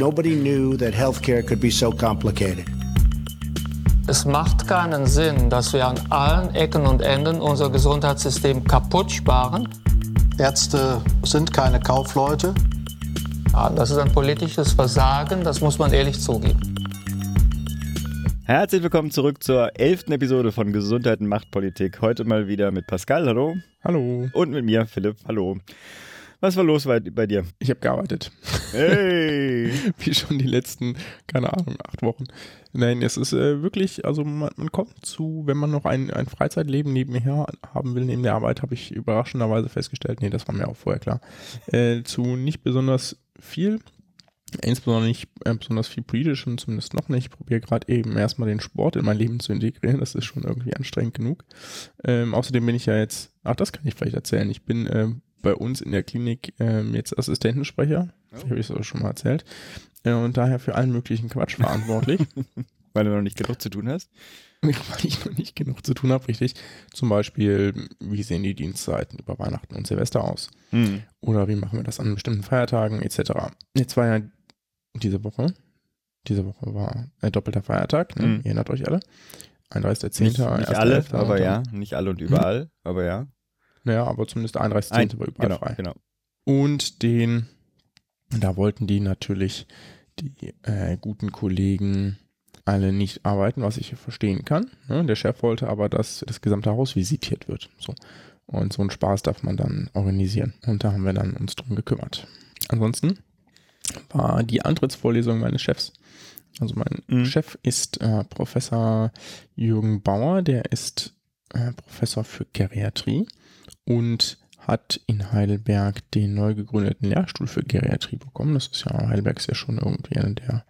Nobody knew that healthcare could be so complicated. Es macht keinen Sinn, dass wir an allen Ecken und Enden unser Gesundheitssystem kaputt sparen. Ärzte sind keine Kaufleute. Ja, das ist ein politisches Versagen, das muss man ehrlich zugeben. Herzlich willkommen zurück zur elften Episode von Gesundheit und Machtpolitik. Heute mal wieder mit Pascal, hallo. Hallo. Und mit mir, Philipp, hallo. Was war los bei, bei dir? Ich habe gearbeitet. Hey! Wie schon die letzten, keine Ahnung, acht Wochen. Nein, es ist äh, wirklich, also man, man, kommt zu, wenn man noch ein, ein Freizeitleben nebenher haben will, neben der Arbeit, habe ich überraschenderweise festgestellt, nee, das war mir auch vorher klar, äh, zu nicht besonders viel. Insbesondere nicht äh, besonders viel politischem, zumindest noch nicht. Ich probiere gerade eben erstmal den Sport in mein Leben zu integrieren. Das ist schon irgendwie anstrengend genug. Ähm, außerdem bin ich ja jetzt, ach, das kann ich vielleicht erzählen. Ich bin äh, bei uns in der Klinik ähm, jetzt Assistentensprecher. Oh. Habe ich es schon mal erzählt. Äh, und daher für allen möglichen Quatsch verantwortlich. Weil du noch nicht genug zu tun hast? Weil ich noch nicht genug zu tun habe, richtig. Zum Beispiel, wie sehen die Dienstzeiten über Weihnachten und Silvester aus? Mhm. Oder wie machen wir das an bestimmten Feiertagen etc. Jetzt war ja diese Woche, diese Woche war ein doppelter Feiertag, ne? mhm. ihr erinnert euch alle. 31.10. Nicht, nicht alle, aber ja, nicht alle und überall, mhm. aber ja. Naja, aber zumindest der 31.10. Ein, war überall genau, frei. Genau. Und den, da wollten die natürlich die äh, guten Kollegen alle nicht arbeiten, was ich verstehen kann. Ne? Der Chef wollte aber, dass das gesamte Haus visitiert wird. So. Und so einen Spaß darf man dann organisieren. Und da haben wir dann uns drum gekümmert. Ansonsten war die Antrittsvorlesung meines Chefs. Also mein mhm. Chef ist äh, Professor Jürgen Bauer, der ist äh, Professor für Geriatrie und hat in Heidelberg den neu gegründeten Lehrstuhl für Geriatrie bekommen. Das ist ja, Heidelberg ist ja schon irgendwie eine der,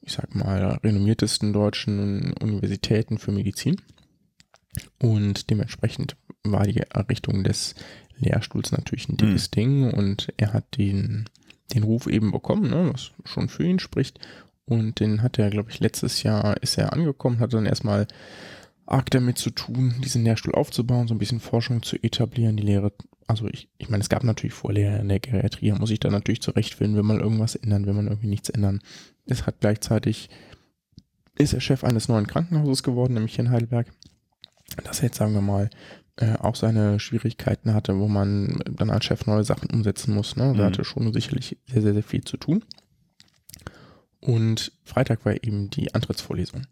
ich sag mal, renommiertesten deutschen Universitäten für Medizin. Und dementsprechend war die Errichtung des Lehrstuhls natürlich ein dickes mhm. Ding und er hat den, den Ruf eben bekommen, ne, was schon für ihn spricht. Und den hat er, glaube ich, letztes Jahr ist er angekommen, hat dann erstmal arg damit zu tun, diesen Lehrstuhl aufzubauen, so ein bisschen Forschung zu etablieren, die Lehre. Also ich, ich meine, es gab natürlich Vorlehrer in der Geriatrie, muss ich da natürlich zurechtfinden, wenn man irgendwas ändern, wenn man irgendwie nichts ändern. Es hat gleichzeitig, ist er Chef eines neuen Krankenhauses geworden, nämlich hier in Heidelberg. Das jetzt, sagen wir mal, äh, auch seine Schwierigkeiten hatte, wo man dann als Chef neue Sachen umsetzen muss. Ne? Da mhm. hatte schon sicherlich sehr, sehr, sehr viel zu tun. Und Freitag war eben die Antrittsvorlesung.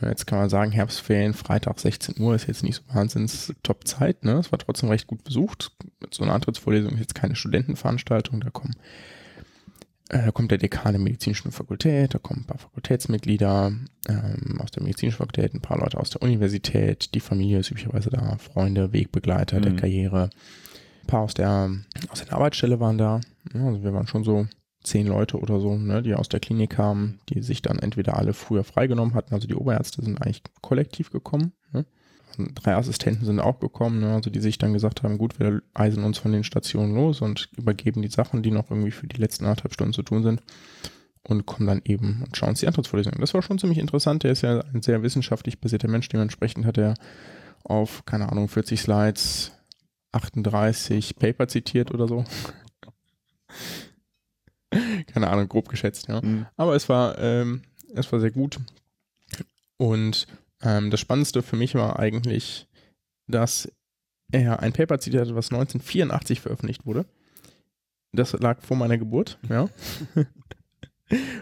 Jetzt kann man sagen, Herbstferien, Freitag 16 Uhr ist jetzt nicht so wahnsinns Top-Zeit. Ne? Es war trotzdem recht gut besucht. So eine Antrittsvorlesung ist jetzt keine Studentenveranstaltung. Da kommen äh, da kommt der Dekan der medizinischen Fakultät, da kommen ein paar Fakultätsmitglieder ähm, aus der medizinischen Fakultät, ein paar Leute aus der Universität, die Familie ist üblicherweise da, Freunde, Wegbegleiter mhm. der Karriere. Ein paar aus der, aus der Arbeitsstelle waren da. Also wir waren schon so zehn Leute oder so, ne, die aus der Klinik kamen, die sich dann entweder alle früher freigenommen hatten, also die Oberärzte sind eigentlich kollektiv gekommen. Ne? Drei Assistenten sind auch gekommen, ne, also die sich dann gesagt haben, gut, wir eisen uns von den Stationen los und übergeben die Sachen, die noch irgendwie für die letzten anderthalb Stunden zu tun sind und kommen dann eben und schauen uns die Antrittsvorlesung an. Das war schon ziemlich interessant. Der ist ja ein sehr wissenschaftlich basierter Mensch. Dementsprechend hat er auf, keine Ahnung, 40 Slides 38 Paper zitiert oder so. Keine Ahnung, grob geschätzt, ja. Mhm. Aber es war, ähm, es war sehr gut. Und ähm, das Spannendste für mich war eigentlich, dass er ein Paper zitiert hat, was 1984 veröffentlicht wurde. Das lag vor meiner Geburt, ja.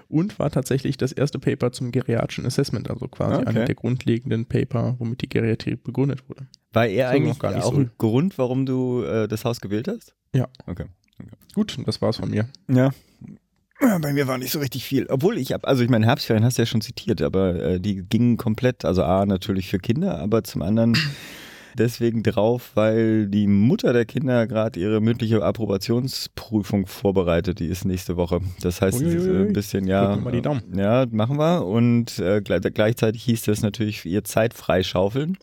Und war tatsächlich das erste Paper zum geriatrischen Assessment, also quasi okay. einer der grundlegenden Paper, womit die Geriatrie begründet wurde. War er eigentlich auch so. ein Grund, warum du äh, das Haus gewählt hast? Ja. Okay. Gut, das war's von mir. Ja, bei mir war nicht so richtig viel. Obwohl ich habe, also ich meine, Herbstferien hast du ja schon zitiert, aber äh, die gingen komplett, also A, natürlich für Kinder, aber zum anderen deswegen drauf, weil die Mutter der Kinder gerade ihre mündliche Approbationsprüfung vorbereitet. Die ist nächste Woche. Das heißt, ist ein bisschen, ja, ja, machen wir. Und äh, gleichzeitig hieß das natürlich ihr Zeit freischaufeln.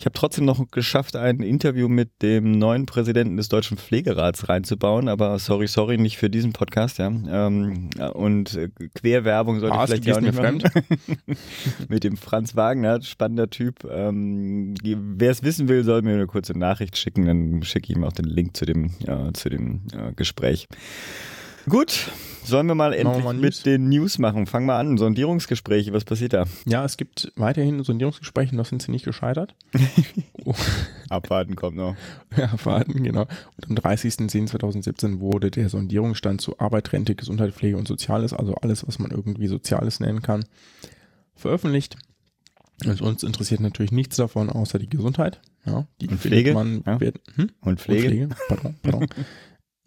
Ich habe trotzdem noch geschafft, ein Interview mit dem neuen Präsidenten des Deutschen Pflegerats reinzubauen, aber sorry, sorry, nicht für diesen Podcast, ja. Ähm, und äh, Querwerbung sollte ah, ich vielleicht ja auch nicht machen. mit dem Franz Wagner, spannender Typ. Ähm, Wer es wissen will, soll mir eine kurze Nachricht schicken, dann schicke ich ihm auch den Link zu dem, ja, zu dem äh, Gespräch. Gut, Sollen wir mal wir endlich mal mit den News machen? Fang mal an, Sondierungsgespräche, was passiert da? Ja, es gibt weiterhin Sondierungsgespräche, noch sind sie nicht gescheitert. Abwarten kommt noch. Ja, verhalten, genau. Und am 30.10.2017 wurde der Sondierungsstand zu Arbeit, Rente, Gesundheit, Pflege und Soziales, also alles, was man irgendwie Soziales nennen kann, veröffentlicht. Und uns interessiert natürlich nichts davon, außer die Gesundheit. Ja, die Und Pflege, man. ja. Wird, hm? Und Pflege? Und Pflege. Pardon, pardon.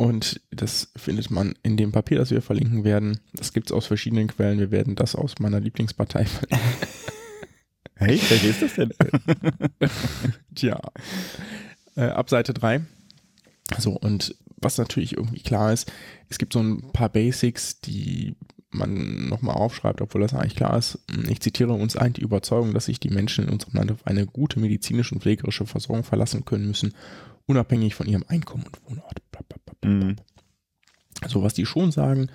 Und das findet man in dem Papier, das wir verlinken werden. Das gibt es aus verschiedenen Quellen. Wir werden das aus meiner Lieblingspartei verlinken. Hey, welche ist das denn? Tja. Äh, ab Seite 3. So, und was natürlich irgendwie klar ist, es gibt so ein paar Basics, die man nochmal aufschreibt, obwohl das eigentlich klar ist. Ich zitiere uns ein, die Überzeugung, dass sich die Menschen in unserem Land auf eine gute medizinische und pflegerische Versorgung verlassen können müssen, unabhängig von ihrem Einkommen und Wohnort. Bla, Mhm. Also was die schon sagen,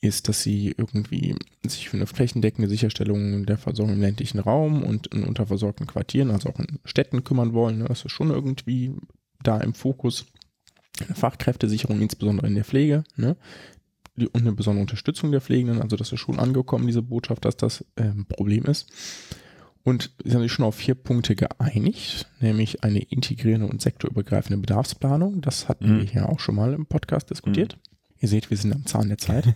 ist, dass sie irgendwie sich für eine flächendeckende Sicherstellung der Versorgung im ländlichen Raum und in unterversorgten Quartieren, also auch in Städten kümmern wollen. Ne? Das ist schon irgendwie da im Fokus. Eine Fachkräftesicherung, insbesondere in der Pflege, ne? Und eine besondere Unterstützung der Pflegenden. Also das ist schon angekommen, diese Botschaft, dass das ähm, ein Problem ist. Und sie haben sich schon auf vier Punkte geeinigt, nämlich eine integrierende und sektorübergreifende Bedarfsplanung. Das hatten Mhm. wir hier auch schon mal im Podcast diskutiert. Ihr seht, wir sind am Zahn der Zeit.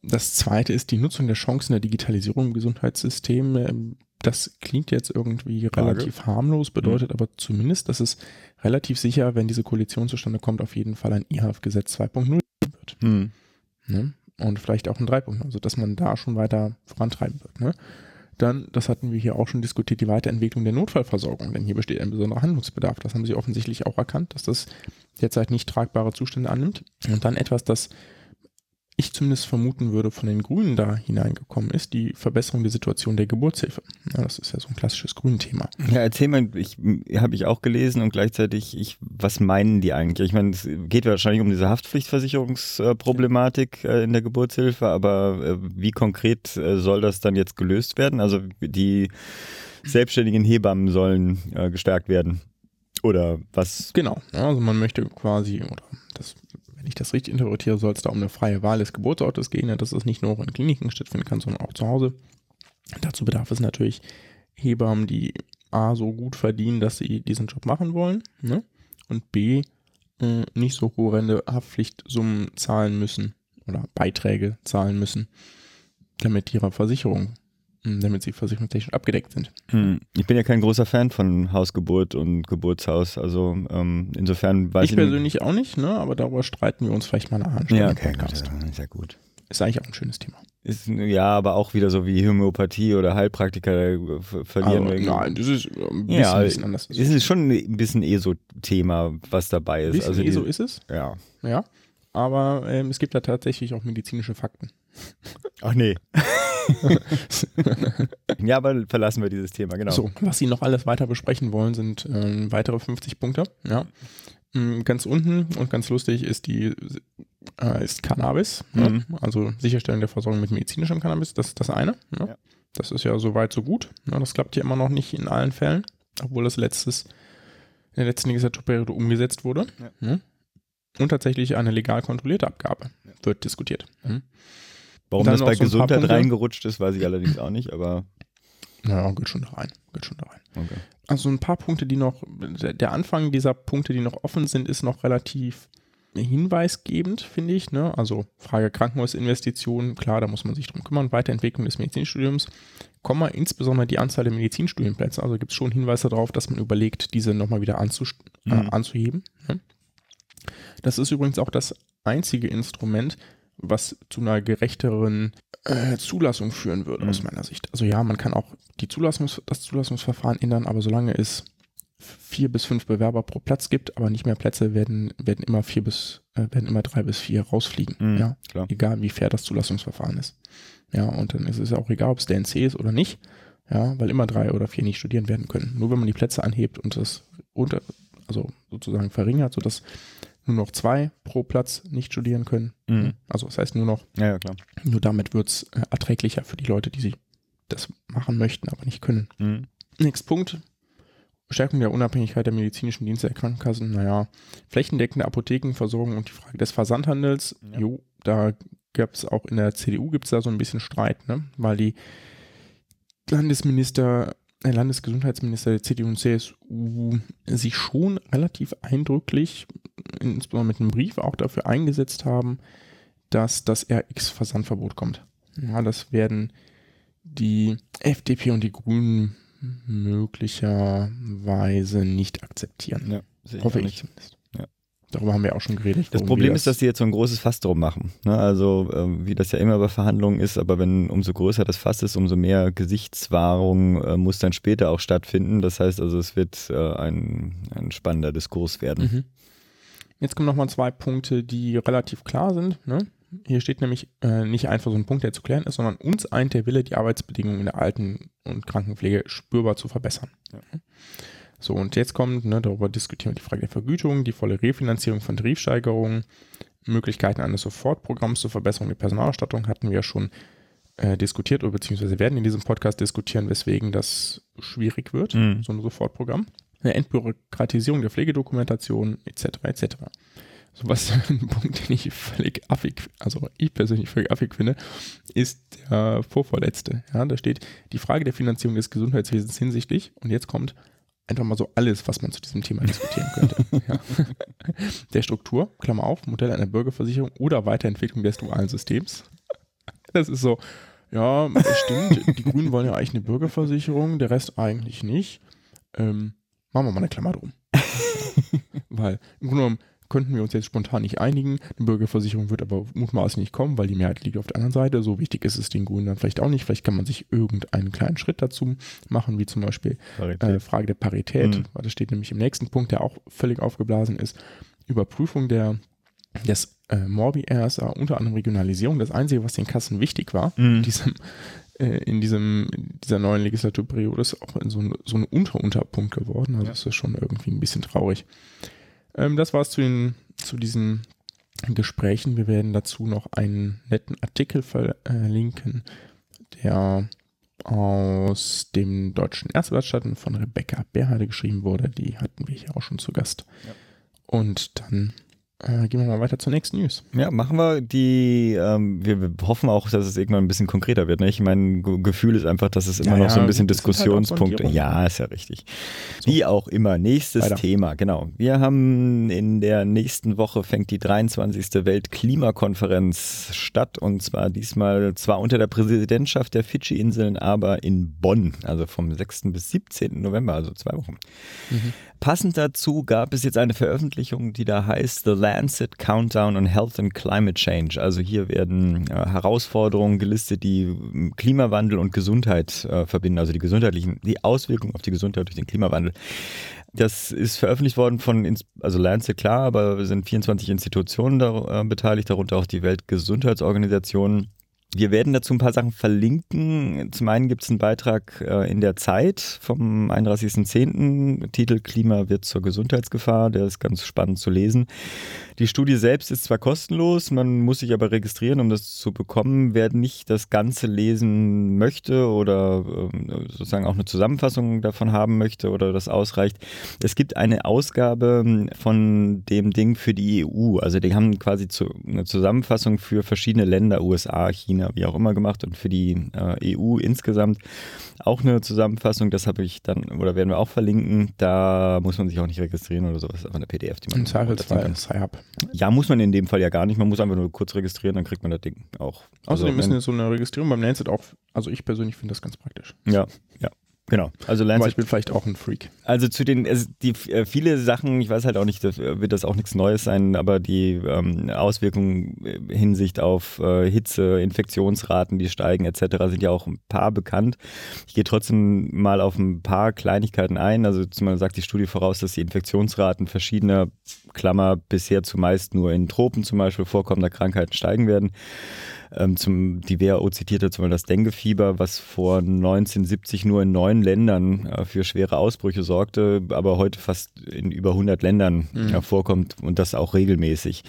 Das zweite ist die Nutzung der Chancen der Digitalisierung im Gesundheitssystem. Ähm, Das klingt jetzt irgendwie relativ harmlos, bedeutet aber zumindest, dass es relativ sicher, wenn diese Koalition zustande kommt, auf jeden Fall ein IHF-Gesetz 2.0 wird. Hm. Ne? Und vielleicht auch ein 3.0, also dass man da schon weiter vorantreiben wird. Ne? Dann, das hatten wir hier auch schon diskutiert, die Weiterentwicklung der Notfallversorgung, denn hier besteht ein besonderer Handlungsbedarf. Das haben sie offensichtlich auch erkannt, dass das derzeit nicht tragbare Zustände annimmt. Und dann etwas, das ich zumindest vermuten würde, von den Grünen da hineingekommen ist, die Verbesserung der Situation der Geburtshilfe. Ja, das ist ja so ein klassisches Grünthema. Ja, erzähl mal, ich habe ich auch gelesen und gleichzeitig, ich, was meinen die eigentlich? Ich meine, es geht wahrscheinlich um diese Haftpflichtversicherungsproblematik äh, in der Geburtshilfe, aber äh, wie konkret äh, soll das dann jetzt gelöst werden? Also die selbstständigen Hebammen sollen gestärkt werden. Oder was? Genau, also man möchte quasi, oder das, ich das richtig interpretiere, soll es da um eine freie Wahl des Geburtsortes gehen, dass es nicht nur in Kliniken stattfinden kann, sondern auch zu Hause. Dazu bedarf es natürlich Hebammen, die A, so gut verdienen, dass sie diesen Job machen wollen, ne? und B, äh, nicht so horrende Haftpflichtsummen zahlen müssen oder Beiträge zahlen müssen, damit ihre Versicherung, damit sie versicherungstechnisch abgedeckt sind. Hm, Ich bin ja kein großer Fan von Hausgeburt und Geburtshaus, also ähm, insofern weiß Ich ich, persönlich auch nicht, ne? aber darüber streiten wir uns vielleicht mal andere Ja, okay, gut, Podcast. sehr gut. Ist eigentlich auch ein schönes Thema. Ist, ja, aber auch wieder so wie Homöopathie oder Heilpraktiker äh, ver- verlieren. Also, nein, das ist äh, ein bisschen, Ja, ein bisschen anders. Es ist schon ein bisschen ESO-Thema, was dabei ein ist. bisschen also eh so die- ist es, Ja. ja. Aber ähm, es gibt da tatsächlich auch medizinische Fakten. Ach nee. ja, aber verlassen wir dieses Thema, genau. So, was Sie noch alles weiter besprechen wollen, sind ähm, weitere 50 Punkte. Ja. Mm, Ganz unten und ganz lustig ist die äh, ist Cannabis, ne? Mhm. also Sicherstellung der Versorgung mit medizinischem Cannabis, das ist das eine. Ne? Ja. Das ist ja soweit so gut. Ne? Das klappt hier immer noch nicht in allen Fällen, obwohl das letztes in der letzten Legislaturperiode umgesetzt wurde. Ja. Und tatsächlich eine legal kontrollierte Abgabe wird diskutiert. Mhm. Warum das bei so Gesundheit reingerutscht ist, weiß ich allerdings auch nicht, aber Ja, geht schon da rein. Geht schon da rein. okay. Also ein paar Punkte, die noch, der Anfang dieser Punkte, die noch offen sind, ist noch relativ hinweisgebend, finde ich. Ne? Also Frage Krankenhausinvestitionen, klar, da muss man sich drum kümmern. Weiterentwicklung des Medizinstudiums, Komma, insbesondere die Anzahl der Medizinstudienplätze. Also gibt es schon Hinweise darauf, dass man überlegt, diese nochmal wieder äh, Mhm. anzuheben. Ne? Das ist übrigens auch das einzige Instrument, was zu einer gerechteren äh, Zulassung führen würde, aus Mhm. meiner Sicht. Also ja, man kann auch die Zulassungs das Zulassungsverfahren ändern, aber solange es vier bis fünf Bewerber pro Platz gibt, aber nicht mehr Plätze, werden, werden immer vier bis, äh, werden immer drei bis vier rausfliegen. Mhm, ja, klar. egal wie fair das Zulassungsverfahren ist. Ja, und dann ist es ja auch egal, ob es der NC ist oder nicht. Ja, weil immer drei oder vier nicht studieren werden können. Nur wenn man die Plätze anhebt und das unter, also sozusagen verringert, sodass nur noch zwei pro Platz nicht studieren können. Mhm. Also das heißt nur noch, Ja, ja, klar. nur damit wird es äh, erträglicher für die Leute, die sie das machen möchten, aber nicht können. Mhm. Nächster Punkt. Stärkung der Unabhängigkeit der medizinischen Dienste der Krankenkassen. Naja, flächendeckende Apothekenversorgung und die Frage des Versandhandels. Ja. Jo, da gab es auch in der CDU gibt es da so ein bisschen Streit, ne? weil die Landesminister, Landesgesundheitsminister der CDU und CSU sich schon relativ eindrücklich, insbesondere mit einem Brief auch dafür eingesetzt haben, dass das RX-Versandverbot kommt. Ja, das werden die FDP und die Grünen möglicherweise nicht akzeptieren. Ja, Hoffe ich zumindest. Darüber haben wir auch schon geredet. Das Problem ist, dass die jetzt so ein großes Fass drum machen. Ne? Also äh, wie das ja immer bei Verhandlungen ist, aber wenn umso größer das Fass ist, umso mehr Gesichtswahrung äh, muss dann später auch stattfinden. Das heißt also, es wird äh, ein, ein spannender Diskurs werden. Mhm. Jetzt kommen nochmal zwei Punkte, die relativ klar sind. Ne? Hier steht nämlich äh, nicht einfach so ein Punkt, der zu klären ist, sondern uns eint der Wille, die Arbeitsbedingungen in der Alten- und Krankenpflege spürbar zu verbessern. Ja. So, und jetzt kommt, ne, darüber diskutieren wir die Frage der Vergütung, die volle Refinanzierung von Tarifsteigerungen, Möglichkeiten eines Sofortprogramms zur Verbesserung der Personalausstattung hatten wir schon äh, diskutiert oder beziehungsweise werden in diesem Podcast diskutieren, weswegen das schwierig wird, mhm. so ein Sofortprogramm. Eine Entbürokratisierung der Pflegedokumentation etc. etc. So was ein Punkt, den ich völlig affig, also ich persönlich völlig affig finde, ist der vorvorletzte. Ja, da steht die Frage der Finanzierung des Gesundheitswesens hinsichtlich und jetzt kommt einfach mal so alles, was man zu diesem Thema diskutieren könnte. ja. Der Struktur, Klammer auf, Modell einer Bürgerversicherung oder Weiterentwicklung des dualen Systems. Das ist so, ja, das stimmt, die Grünen wollen ja eigentlich eine Bürgerversicherung, der Rest eigentlich nicht. Ähm, machen wir mal eine Klammer drum. Weil im Grunde genommen könnten wir uns jetzt spontan nicht einigen. Eine Bürgerversicherung wird aber mutmaßlich nicht kommen, weil die Mehrheit liegt auf der anderen Seite. So wichtig ist es den Grünen dann vielleicht auch nicht. Vielleicht kann man sich irgendeinen kleinen Schritt dazu machen, wie zum Beispiel äh, Frage der Parität. Mhm. Das steht nämlich im nächsten Punkt, der auch völlig aufgeblasen ist. Überprüfung der des äh, Morbi-RSA, unter anderem Regionalisierung. Das Einzige, was den Kassen wichtig war, mhm. in diesem äh, in diesem, dieser neuen Legislaturperiode ist auch so ein, so ein Unter-Unterpunkt geworden. Also ja. das ist schon irgendwie ein bisschen traurig. Ähm, das war's zu, den, zu diesen Gesprächen. Wir werden dazu noch einen netten Artikel verlinken, der aus dem Deutschen Ärzteblatt von Rebecca Berhade geschrieben wurde. Die hatten wir hier auch schon zu Gast. Ja. Und dann äh, gehen wir mal weiter zur nächsten News. Ja, machen wir die, ähm, wir, wir, hoffen auch, dass es irgendwann ein bisschen konkreter wird. Ne? Ich mein Gefühl ist einfach, dass es immer ja, noch so ein bisschen Diskussionspunkte. Halt ja, ist ja richtig. So. Wie auch immer. Nächstes weiter. Thema, genau. Wir haben in der nächsten Woche fängt die 23. Weltklimakonferenz statt und zwar diesmal zwar unter der Präsidentschaft der Fidschi-Inseln, aber in Bonn, also vom 6. bis 17. November, also zwei Wochen. Mhm. Passend dazu gab es jetzt eine Veröffentlichung, die da heißt The Lancet Countdown on Health and Climate Change. Also hier werden äh, Herausforderungen gelistet, die hm, Klimawandel und Gesundheit äh, verbinden, also die gesundheitlichen, die Auswirkungen auf die Gesundheit durch den Klimawandel. Das ist veröffentlicht worden von, also Lancet klar, aber sind 24 Institutionen da, äh, beteiligt, darunter auch die Weltgesundheitsorganisation. Wir werden dazu ein paar Sachen verlinken. Zum einen gibt es einen Beitrag äh, in der Zeit vom 31.10. Titel Klima wird zur Gesundheitsgefahr. Der ist ganz spannend zu lesen. Die Studie selbst ist zwar kostenlos, man muss sich aber registrieren, um das zu bekommen. Wer nicht das Ganze lesen möchte oder äh, sozusagen auch eine Zusammenfassung davon haben möchte oder das ausreicht, es gibt eine Ausgabe von dem Ding für die EU. Also die haben quasi zu, eine Zusammenfassung für verschiedene Länder, USA, China, wie auch immer gemacht und für die äh, EU insgesamt auch eine Zusammenfassung. Das habe ich dann oder werden wir auch verlinken. Da muss man sich auch nicht registrieren oder sowas. Einfach eine PDF, die man. Im Zweifelsfall Sci-Hub. Ja, muss man in dem Fall ja gar nicht. Man muss einfach nur kurz registrieren, dann kriegt man das Ding auch. Außerdem also, ist so eine Registrierung beim Lancet auch, also ich persönlich finde das ganz praktisch. Ja, ja. Genau. Also Lancet, Aber ich bin vielleicht auch ein Freak. Also zu den, also die äh, viele Sachen, ich weiß halt auch nicht, das, äh, wird das auch nichts Neues sein, aber die ähm, Auswirkungen äh, Hinsicht auf äh, Hitze, Infektionsraten, die steigen etc. sind ja auch ein paar bekannt. Ich gehe trotzdem mal auf ein paar Kleinigkeiten ein. Also zum sagt die Studie voraus, dass die Infektionsraten verschiedener Klammer bisher zumeist nur in Tropen zum Beispiel vorkommender Krankheiten steigen werden. Ähm, zum, die WHO zitierte zum Beispiel das Denguefieber, was vor 1970 nur in neun Ländern äh, für schwere Ausbrüche sorgte, aber heute fast in über 100 Ländern mhm. äh, vorkommt und das auch regelmäßig.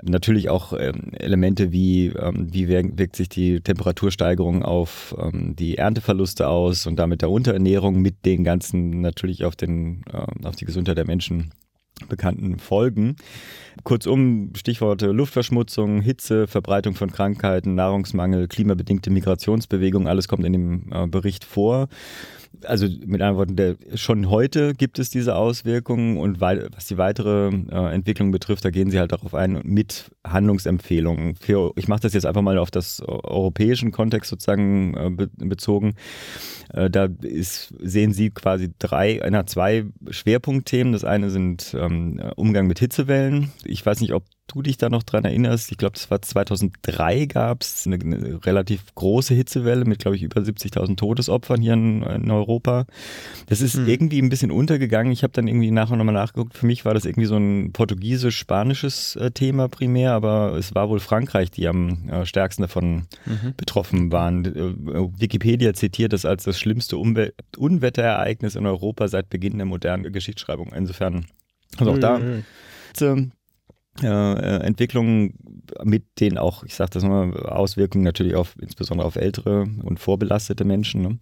Natürlich auch ähm, Elemente wie, ähm, wie wirkt sich die Temperatursteigerung auf ähm, die Ernteverluste aus und damit der Unterernährung mit den ganzen natürlich auf, den, äh, auf die Gesundheit der Menschen bekannten Folgen. Kurzum, Stichworte Luftverschmutzung, Hitze, Verbreitung von Krankheiten, Nahrungsmangel, klimabedingte Migrationsbewegung, alles kommt in dem äh, Bericht vor also mit anderen Worten, der, schon heute gibt es diese Auswirkungen und wei was die weitere äh, Entwicklung betrifft, da gehen sie halt darauf ein mit Handlungsempfehlungen. Für, ich mache das jetzt einfach mal auf das europäischen Kontext sozusagen äh, be bezogen. Äh, da ist, sehen sie quasi drei, einer zwei Schwerpunktthemen. Das eine sind ähm, Umgang mit Hitzewellen. Ich weiß nicht, ob du dich da noch dran erinnerst, ich glaube, das war 2003 gab es eine, eine, relativ große Hitzewelle mit, glaube ich, über 70.000 Todesopfern hier in, in Europa. Das ist mhm. irgendwie ein bisschen untergegangen. Ich habe dann irgendwie nachher nochmal nachgeguckt. Für mich war das irgendwie so ein portugiesisch-spanisches äh, Thema primär, aber es war wohl Frankreich, die am äh, stärksten davon mhm. betroffen waren. Äh, Wikipedia zitiert es als das schlimmste Umwe Unwetterereignis in Europa seit Beginn der modernen Geschichtsschreibung. Insofern, also auch da äh, äh, Entwicklungen mit den auch, ich sage das nochmal, Auswirkungen natürlich auf insbesondere auf ältere und vorbelastete Menschen. Ne?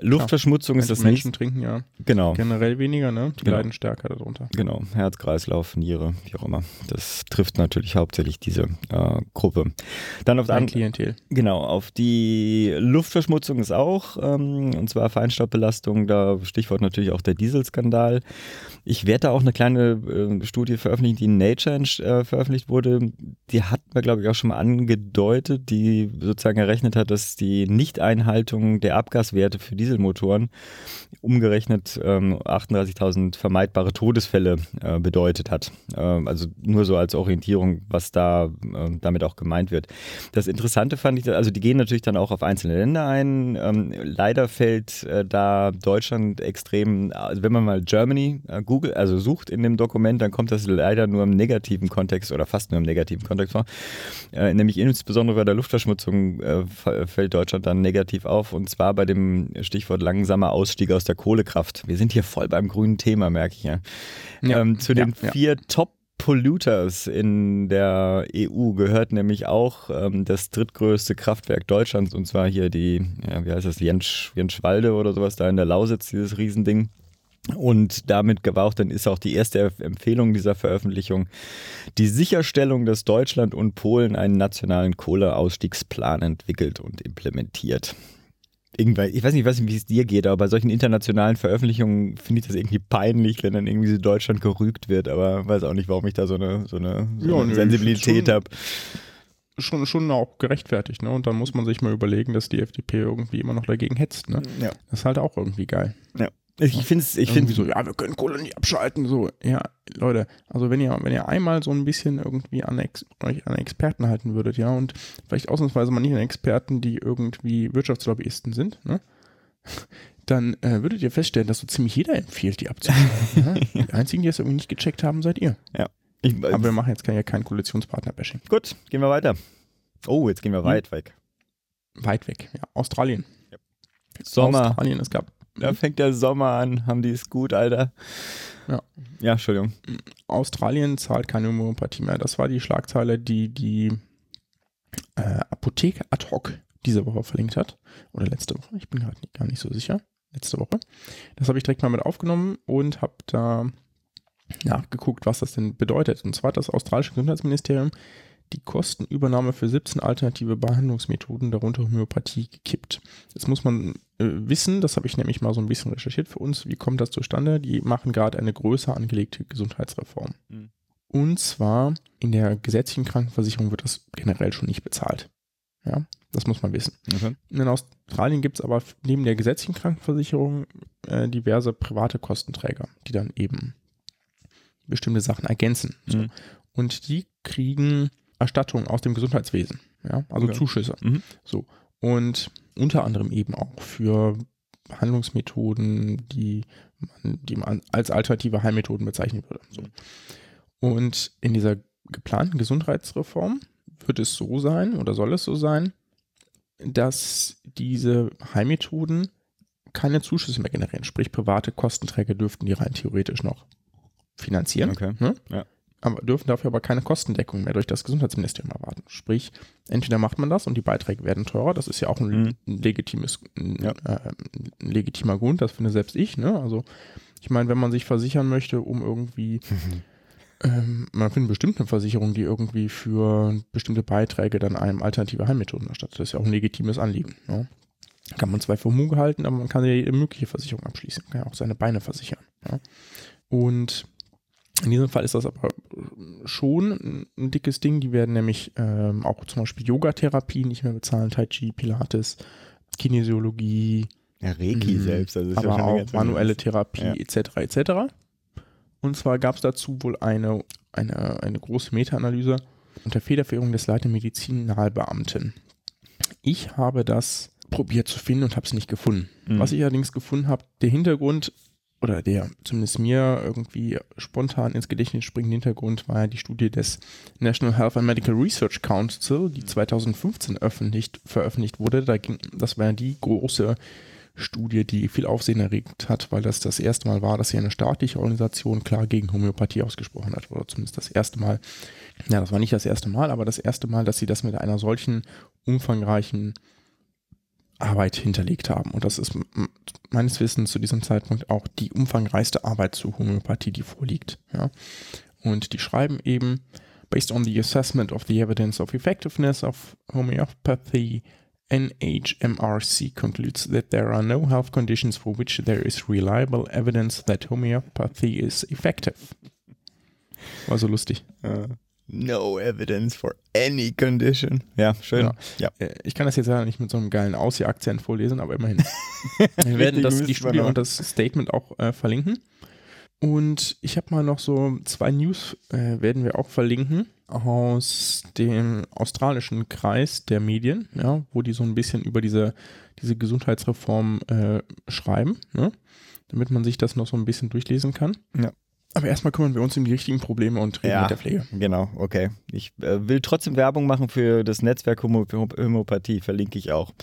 Luftverschmutzung ja, ist das Menschen nicht. trinken ja genau. generell weniger, ne? Die genau. leiden stärker darunter. Genau, Herz, Kreislauf, Niere, wie auch immer. Das trifft natürlich hauptsächlich diese äh, Gruppe. Dann auf Ein Klientel. Genau, auf die Luftverschmutzung ist auch, ähm, und zwar Feinstaubbelastung, da Stichwort natürlich auch der Dieselskandal. Ich werde da auch eine kleine äh, Studie veröffentlichen, die in Nature äh, veröffentlicht wurde. Die hat man, glaube ich, auch schon mal angedeutet, die sozusagen errechnet hat, dass die Nichteinhaltung der Abgaswerte für die Dieselmotoren umgerechnet ähm, 38.000 vermeidbare Todesfälle äh, bedeutet hat. Ähm, also nur so als Orientierung, was da äh, damit auch gemeint wird. Das Interessante fand ich, also die gehen natürlich dann auch auf einzelne Länder ein. Ähm, leider fällt äh, da Deutschland extrem, also wenn man mal Germany äh, Google, also sucht in dem Dokument, dann kommt das leider nur im negativen Kontext oder fast nur im negativen Kontext vor. Äh, nämlich insbesondere bei der Luftverschmutzung äh, fällt Deutschland dann negativ auf und zwar bei dem Stichwort langsamer Ausstieg aus der Kohlekraft. Wir sind hier voll beim grünen Thema, merke ich ja. ja ähm, zu den ja, vier Top Polluters in der EU gehört nämlich auch ähm, das drittgrößte Kraftwerk Deutschlands und zwar hier die, ja, wie heißt das, Jensch, Jenschwalde oder sowas da in der Lausitz, dieses Riesending. Und damit war auch, dann ist auch die erste Empfehlung dieser Veröffentlichung die Sicherstellung, dass Deutschland und Polen einen nationalen Kohleausstiegsplan entwickelt und implementiert irgendwann, ich weiß nicht, nicht, wie es dir geht, aber bei solchen internationalen Veröffentlichungen finde ich das irgendwie peinlich, wenn dann irgendwie so Deutschland gerügt wird, aber weiß auch nicht, warum ich da so eine, so eine, so ja, eine nö, Sensibilität habe. Schon, schon auch gerechtfertigt, ne? Und dann muss man sich mal überlegen, dass die FDP irgendwie immer noch dagegen hetzt, ne? Ja. Das ist halt auch irgendwie geil. Ja. Ich finde es, ich finde so, ja, wir können Kohle nicht abschalten, so. Ja, Leute, also wenn ihr, wenn ihr einmal so ein bisschen irgendwie an, Ex, euch an Experten halten würdet, ja, und vielleicht ausnahmsweise mal nicht an Experten, die irgendwie Wirtschaftslobbyisten sind, ne, dann äh, würdet ihr feststellen, dass so ziemlich jeder empfiehlt, die abzuschalten. ja? Die einzigen, die es irgendwie nicht gecheckt haben, seid ihr. Ja. Ich, Aber wir machen jetzt kein, ja kein Koalitionspartner-Bashing. Gut, gehen wir weiter. Oh, jetzt gehen wir hm. weit weg. Weit weg, ja. Australien. Ja. Sommer. Australien, es gab da fängt der Sommer an, haben die es gut, Alter. Ja. Ja, Entschuldigung. Australien zahlt keine Homöopathie mehr. Das war die Schlagzeile, die die äh, Apotheke ad hoc diese Woche verlinkt hat. Oder letzte Woche, ich bin gerade gar nicht so sicher. Letzte Woche. Das habe ich direkt mal mit aufgenommen und habe da nachgeguckt, was das denn bedeutet. Und zwar hat das australische Gesundheitsministerium die Kostenübernahme für 17 alternative Behandlungsmethoden, darunter Homöopathie, gekippt. Jetzt muss man äh, wissen, das habe ich nämlich mal so ein bisschen recherchiert für uns, wie kommt das zustande? Die machen gerade eine größer angelegte Gesundheitsreform. Mhm. Und zwar in der gesetzlichen Krankenversicherung wird das generell schon nicht bezahlt. Ja, das muss man wissen. Okay. In Australien gibt es aber neben der gesetzlichen Krankenversicherung äh, diverse private Kostenträger, die dann eben bestimmte Sachen ergänzen. So. Mhm. Und die kriegen Erstattung aus dem Gesundheitswesen, ja, also okay. Zuschüsse. Mhm. So. Und unter anderem eben auch für Behandlungsmethoden, die man, die man als alternative Heilmethoden bezeichnen würde. So. Und in dieser geplanten Gesundheitsreform wird es so sein oder soll es so sein, dass diese Heilmethoden keine Zuschüsse mehr generieren. Sprich, private Kostenträger dürften die rein theoretisch noch finanzieren. Okay. Ne? Ja aber dürfen dafür aber keine Kostendeckung mehr durch das Gesundheitsministerium erwarten. Sprich, entweder macht man das und die Beiträge werden teurer, das ist ja auch ein, Mhm. legitimes, ein, Ja. äh, ein legitimer Grund, das finde selbst ich. Ne? Also ich meine, wenn man sich versichern möchte, um irgendwie ähm, man findet bestimmt eine Versicherung, die irgendwie für bestimmte Beiträge dann einem alternative Heilmethoden erstattet. Das ist ja auch ein legitimes Anliegen. Ne? Kann man zwar für Muge halten, aber man kann ja jede mögliche Versicherung abschließen. Man kann ja auch seine Beine versichern. Ja? Und in diesem Fall ist das aber schon ein, dickes Ding. Die werden nämlich ähm, auch zum Beispiel Yogatherapie nicht mehr bezahlen, Tai Chi, Pilates, Kinesiologie, Ja, Reiki Mhm. selbst. Also aber auch manuelle. Therapie Ja. etc. etc. Und zwar gab es dazu wohl eine, eine, eine große Meta-Analyse unter Federführung des Leiter Medizinalbeamten. Ich habe das probiert zu finden und habe es nicht gefunden. Mhm. Was ich allerdings gefunden habe, der Hintergrund oder der zumindest mir irgendwie spontan ins Gedächtnis springende Hintergrund war ja die Studie des National Health and Medical Research Council, die 2015 öffentlich, veröffentlicht wurde. Da ging, das war ja die große Studie, die viel Aufsehen erregt hat, weil das das erste Mal war, dass sie eine staatliche Organisation klar gegen Homöopathie ausgesprochen hat. Oder zumindest das erste Mal. Ja, das war nicht das erste Mal, aber das erste Mal, dass sie das mit einer solchen umfangreichen Arbeit hinterlegt haben. Und das ist meines Wissens zu diesem Zeitpunkt auch die umfangreichste Arbeit zu Homöopathie, die vorliegt. Ja. Und die schreiben eben, based on the assessment of the evidence of effectiveness of homeopathy, NHMRC concludes that there are no health conditions for which there is reliable evidence that homeopathy is effective. War so lustig. Äh, No evidence for any condition. Ja, schön. Ja. Ja. Äh, Ich kann das jetzt leider nicht mit so einem geilen Aussie-Akzent vorlesen, aber immerhin. Wir werden das, die Studie und das Statement auch äh, verlinken. Und ich habe mal noch so zwei News, äh, werden wir auch verlinken, aus dem australischen Kreis der Medien, ja, wo die so ein bisschen über diese, diese Gesundheitsreform äh, schreiben, ne, damit man sich das noch so ein bisschen durchlesen kann. Ja. Aber erstmal kümmern wir uns um die richtigen Probleme und reden Ja. mit der Pflege. Genau, okay. Ich äh, will trotzdem Werbung machen für das Netzwerk Homo Homöopathie, verlinke ich auch.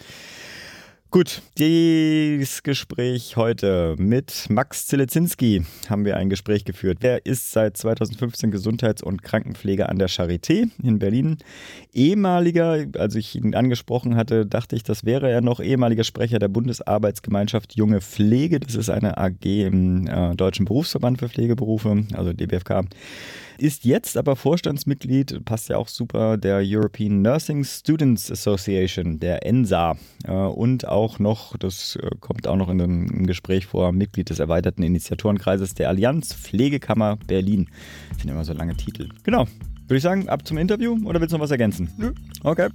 Gut, dieses Gespräch heute mit Max Zelezinski haben wir ein Gespräch geführt. Er ist seit 2015 Gesundheits- und Krankenpfleger an der Charité in Berlin. Ehemaliger, als ich ihn angesprochen hatte, dachte ich, das wäre er noch ehemaliger Sprecher der Bundesarbeitsgemeinschaft Junge Pflege. Das ist eine AG im äh, Deutschen Berufsverband für Pflegeberufe, also DBFK. Ist jetzt aber Vorstandsmitglied, passt ja auch super, der European Nursing Students Association, der ENSA. Äh, und auch noch, das äh, kommt auch noch in dem im Gespräch vor, Mitglied des erweiterten Initiatorenkreises der Allianz Pflegekammer Berlin. Das sind immer so lange Titel. Genau. Würde ich sagen, ab zum Interview oder willst du noch was ergänzen? Nö. Okay.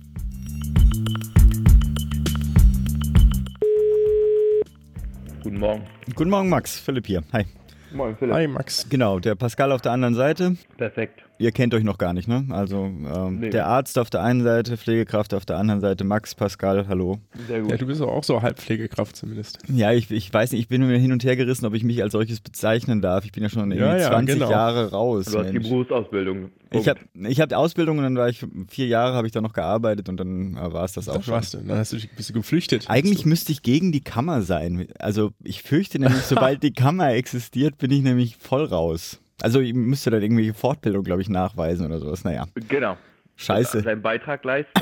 Guten Morgen. Guten Morgen, Max. Philipp hier. Hi. Moin, Philipp. Hi Max. Genau, der Pascal auf der anderen Seite. Perfekt. Ihr kennt euch noch gar nicht, ne? Also ähm, Nee. der Arzt auf der einen Seite, Pflegekraft auf der anderen Seite, Max, Pascal, hallo. Sehr gut. Ja, du bist auch so Halbpflegekraft zumindest. Ja, ich, ich weiß nicht, ich bin mir hin und her gerissen, ob ich mich als solches bezeichnen darf. Ich bin ja schon irgendwie Ja, ja, 20 genau. Jahre raus. du hast die. Berufsausbildung. Ich habe ich hab Ausbildung und dann war ich vier Jahre, habe ich da noch gearbeitet und dann äh, war es das auch Ach, schon. warst du, dann hast du, dich- bist du geflüchtet. Eigentlich du. müsste ich gegen die Kammer sein. Also ich fürchte nämlich, sobald die Kammer existiert, bin ich nämlich voll raus. Also ich müsste dann irgendwelche Fortbildung, glaube ich, nachweisen oder sowas. Naja, Genau. scheiße. Seinen Beitrag leisten,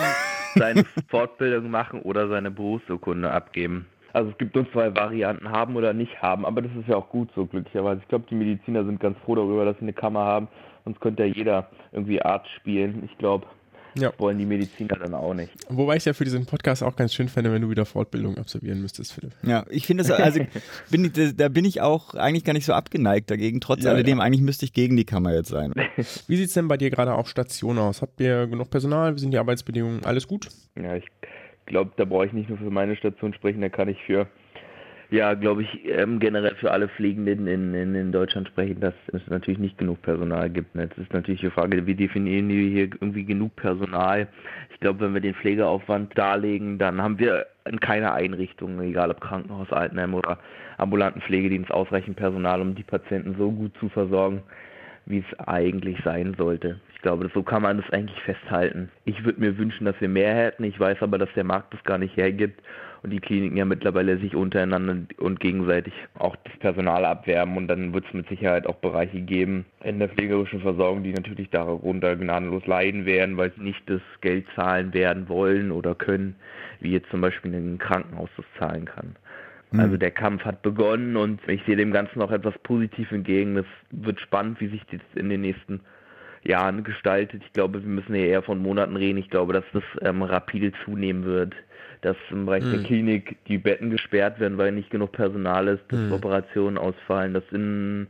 seine Fortbildung machen oder seine Berufsurkunde abgeben. Also es gibt nur zwei Varianten, haben oder nicht haben, aber das ist ja auch gut so, glücklicherweise. Ich glaube, die Mediziner sind ganz froh darüber, dass sie eine Kammer haben, sonst könnte ja jeder irgendwie Arzt spielen. Ich glaube, Ja. wollen die Mediziner dann auch nicht. Wobei ich es ja für diesen Podcast auch ganz schön fände, wenn du wieder Fortbildung absolvieren müsstest, Philipp. Ja, ich finde es, also bin ich, da- da bin ich auch eigentlich gar nicht so abgeneigt dagegen. Trotz Ja, alledem, ja. eigentlich müsste ich gegen die Kammer jetzt sein. Wie sieht es denn bei dir gerade auf Station aus? Habt ihr genug Personal? Wie sind die Arbeitsbedingungen? Alles gut? Ja, ich glaube, da brauche ich nicht nur für meine Station sprechen, da kann ich für, ja, glaube ich, ähm, generell für alle Pflegenden in, in, in Deutschland sprechen, dass es natürlich nicht genug Personal gibt. Ne? Das ist natürlich die Frage, wie definieren wir hier irgendwie genug Personal? Ich glaube, wenn wir den Pflegeaufwand darlegen, dann haben wir in keiner Einrichtung, egal ob Krankenhaus, Altenheim oder ambulanten Pflegedienst, ausreichend Personal, um die Patienten so gut zu versorgen, wie es eigentlich sein sollte. Ich glaube, so kann man das eigentlich festhalten. Ich würde mir wünschen, dass wir mehr hätten. Ich weiß aber, dass der Markt das gar nicht hergibt und die Kliniken ja mittlerweile sich untereinander und gegenseitig auch das Personal abwerben und dann wird es mit Sicherheit auch Bereiche geben in der pflegerischen Versorgung, die natürlich darunter gnadenlos leiden werden, weil sie nicht das Geld zahlen werden wollen oder können, wie jetzt zum Beispiel ein Krankenhaus das zahlen kann. Mhm. Also der Kampf hat begonnen und ich sehe dem Ganzen auch etwas positiv entgegen. Es wird spannend, wie sich das in den nächsten Jahren gestaltet. Ich glaube, wir müssen hier eher von Monaten reden. Ich glaube, dass das ähm, rapide zunehmen wird. Dass im Bereich der Mhm. Klinik die Betten gesperrt werden, weil nicht genug Personal ist, dass Mhm. Operationen ausfallen, dass in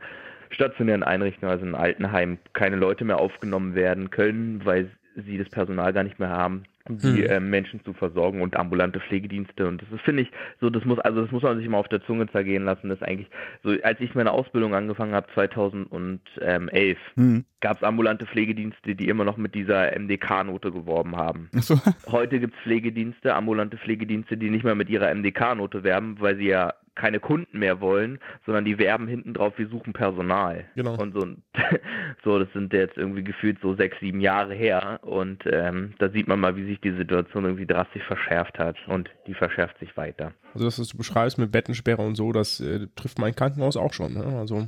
stationären Einrichtungen, also in Altenheimen, keine Leute mehr aufgenommen werden können, weil sie das Personal gar nicht mehr haben, die Mhm. ähm, Menschen zu versorgen und ambulante Pflegedienste. Und das ist, finde ich, so, das muss, also das muss man sich mal auf der Zunge zergehen lassen. Das ist eigentlich, so als ich meine Ausbildung angefangen habe, 2011, Hm. gab es ambulante Pflegedienste, die immer noch mit dieser MDK-Note geworben haben. Achso. Heute gibt es Pflegedienste, ambulante Pflegedienste, die nicht mehr mit ihrer MDK-Note werben, weil sie ja keine Kunden mehr wollen, sondern die werben hinten drauf, wir suchen Personal. Genau. Und so, so, das sind jetzt irgendwie gefühlt so sechs, sieben Jahre her. Und ähm, da sieht man mal, wie sich die Situation irgendwie drastisch verschärft hat. Und die verschärft sich weiter. Also das, was du beschreibst mit Bettensperre und so, das äh, trifft mein Krankenhaus auch schon. Ne? Also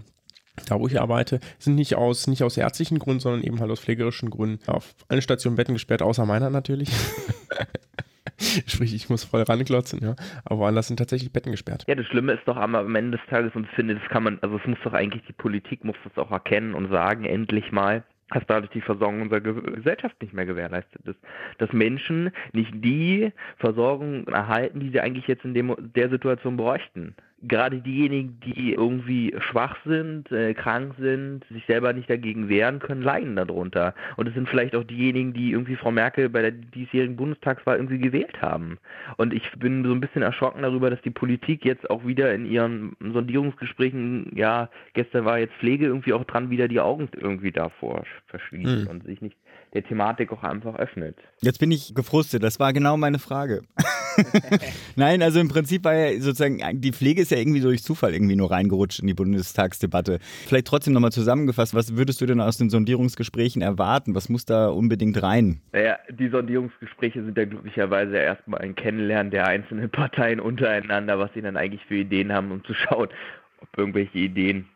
da, wo ich arbeite, sind nicht aus, nicht aus ärztlichen Gründen, sondern eben halt aus pflegerischen Gründen auf eine Station Betten gesperrt, außer meiner natürlich. Sprich, ich muss voll ranklotzen, ja. Aber woanders sind tatsächlich Betten gesperrt. Ja, das Schlimme ist doch am, am Ende des Tages, und ich finde, das kann man, also es muss doch eigentlich, die Politik muss das auch erkennen und sagen, endlich mal, dass dadurch die Versorgung unserer Ge Gesellschaft nicht mehr gewährleistet ist. Dass Menschen nicht die Versorgung erhalten, die sie eigentlich jetzt in dem, der Situation bräuchten. Gerade diejenigen, die irgendwie schwach sind, äh, krank sind, sich selber nicht dagegen wehren können, leiden darunter. Und es sind vielleicht auch diejenigen, die irgendwie Frau Merkel bei der diesjährigen Bundestagswahl irgendwie gewählt haben. Und ich bin so ein bisschen erschrocken darüber, dass die Politik jetzt auch wieder in ihren Sondierungsgesprächen, ja, gestern war jetzt Pflege irgendwie auch dran, wieder die Augen irgendwie davor verschließt Hm. und sich nicht der Thematik auch einfach öffnet. Jetzt bin ich gefrustet, das war genau meine Frage. Nein, also im Prinzip war ja sozusagen, die Pflege ist ja irgendwie durch Zufall irgendwie nur reingerutscht in die Bundestagsdebatte. Vielleicht trotzdem nochmal zusammengefasst, was würdest du denn aus den Sondierungsgesprächen erwarten? Was muss da unbedingt rein? Naja, die Sondierungsgespräche sind ja glücklicherweise erstmal ein Kennenlernen der einzelnen Parteien untereinander, was sie dann eigentlich für Ideen haben, um zu schauen, ob irgendwelche Ideen,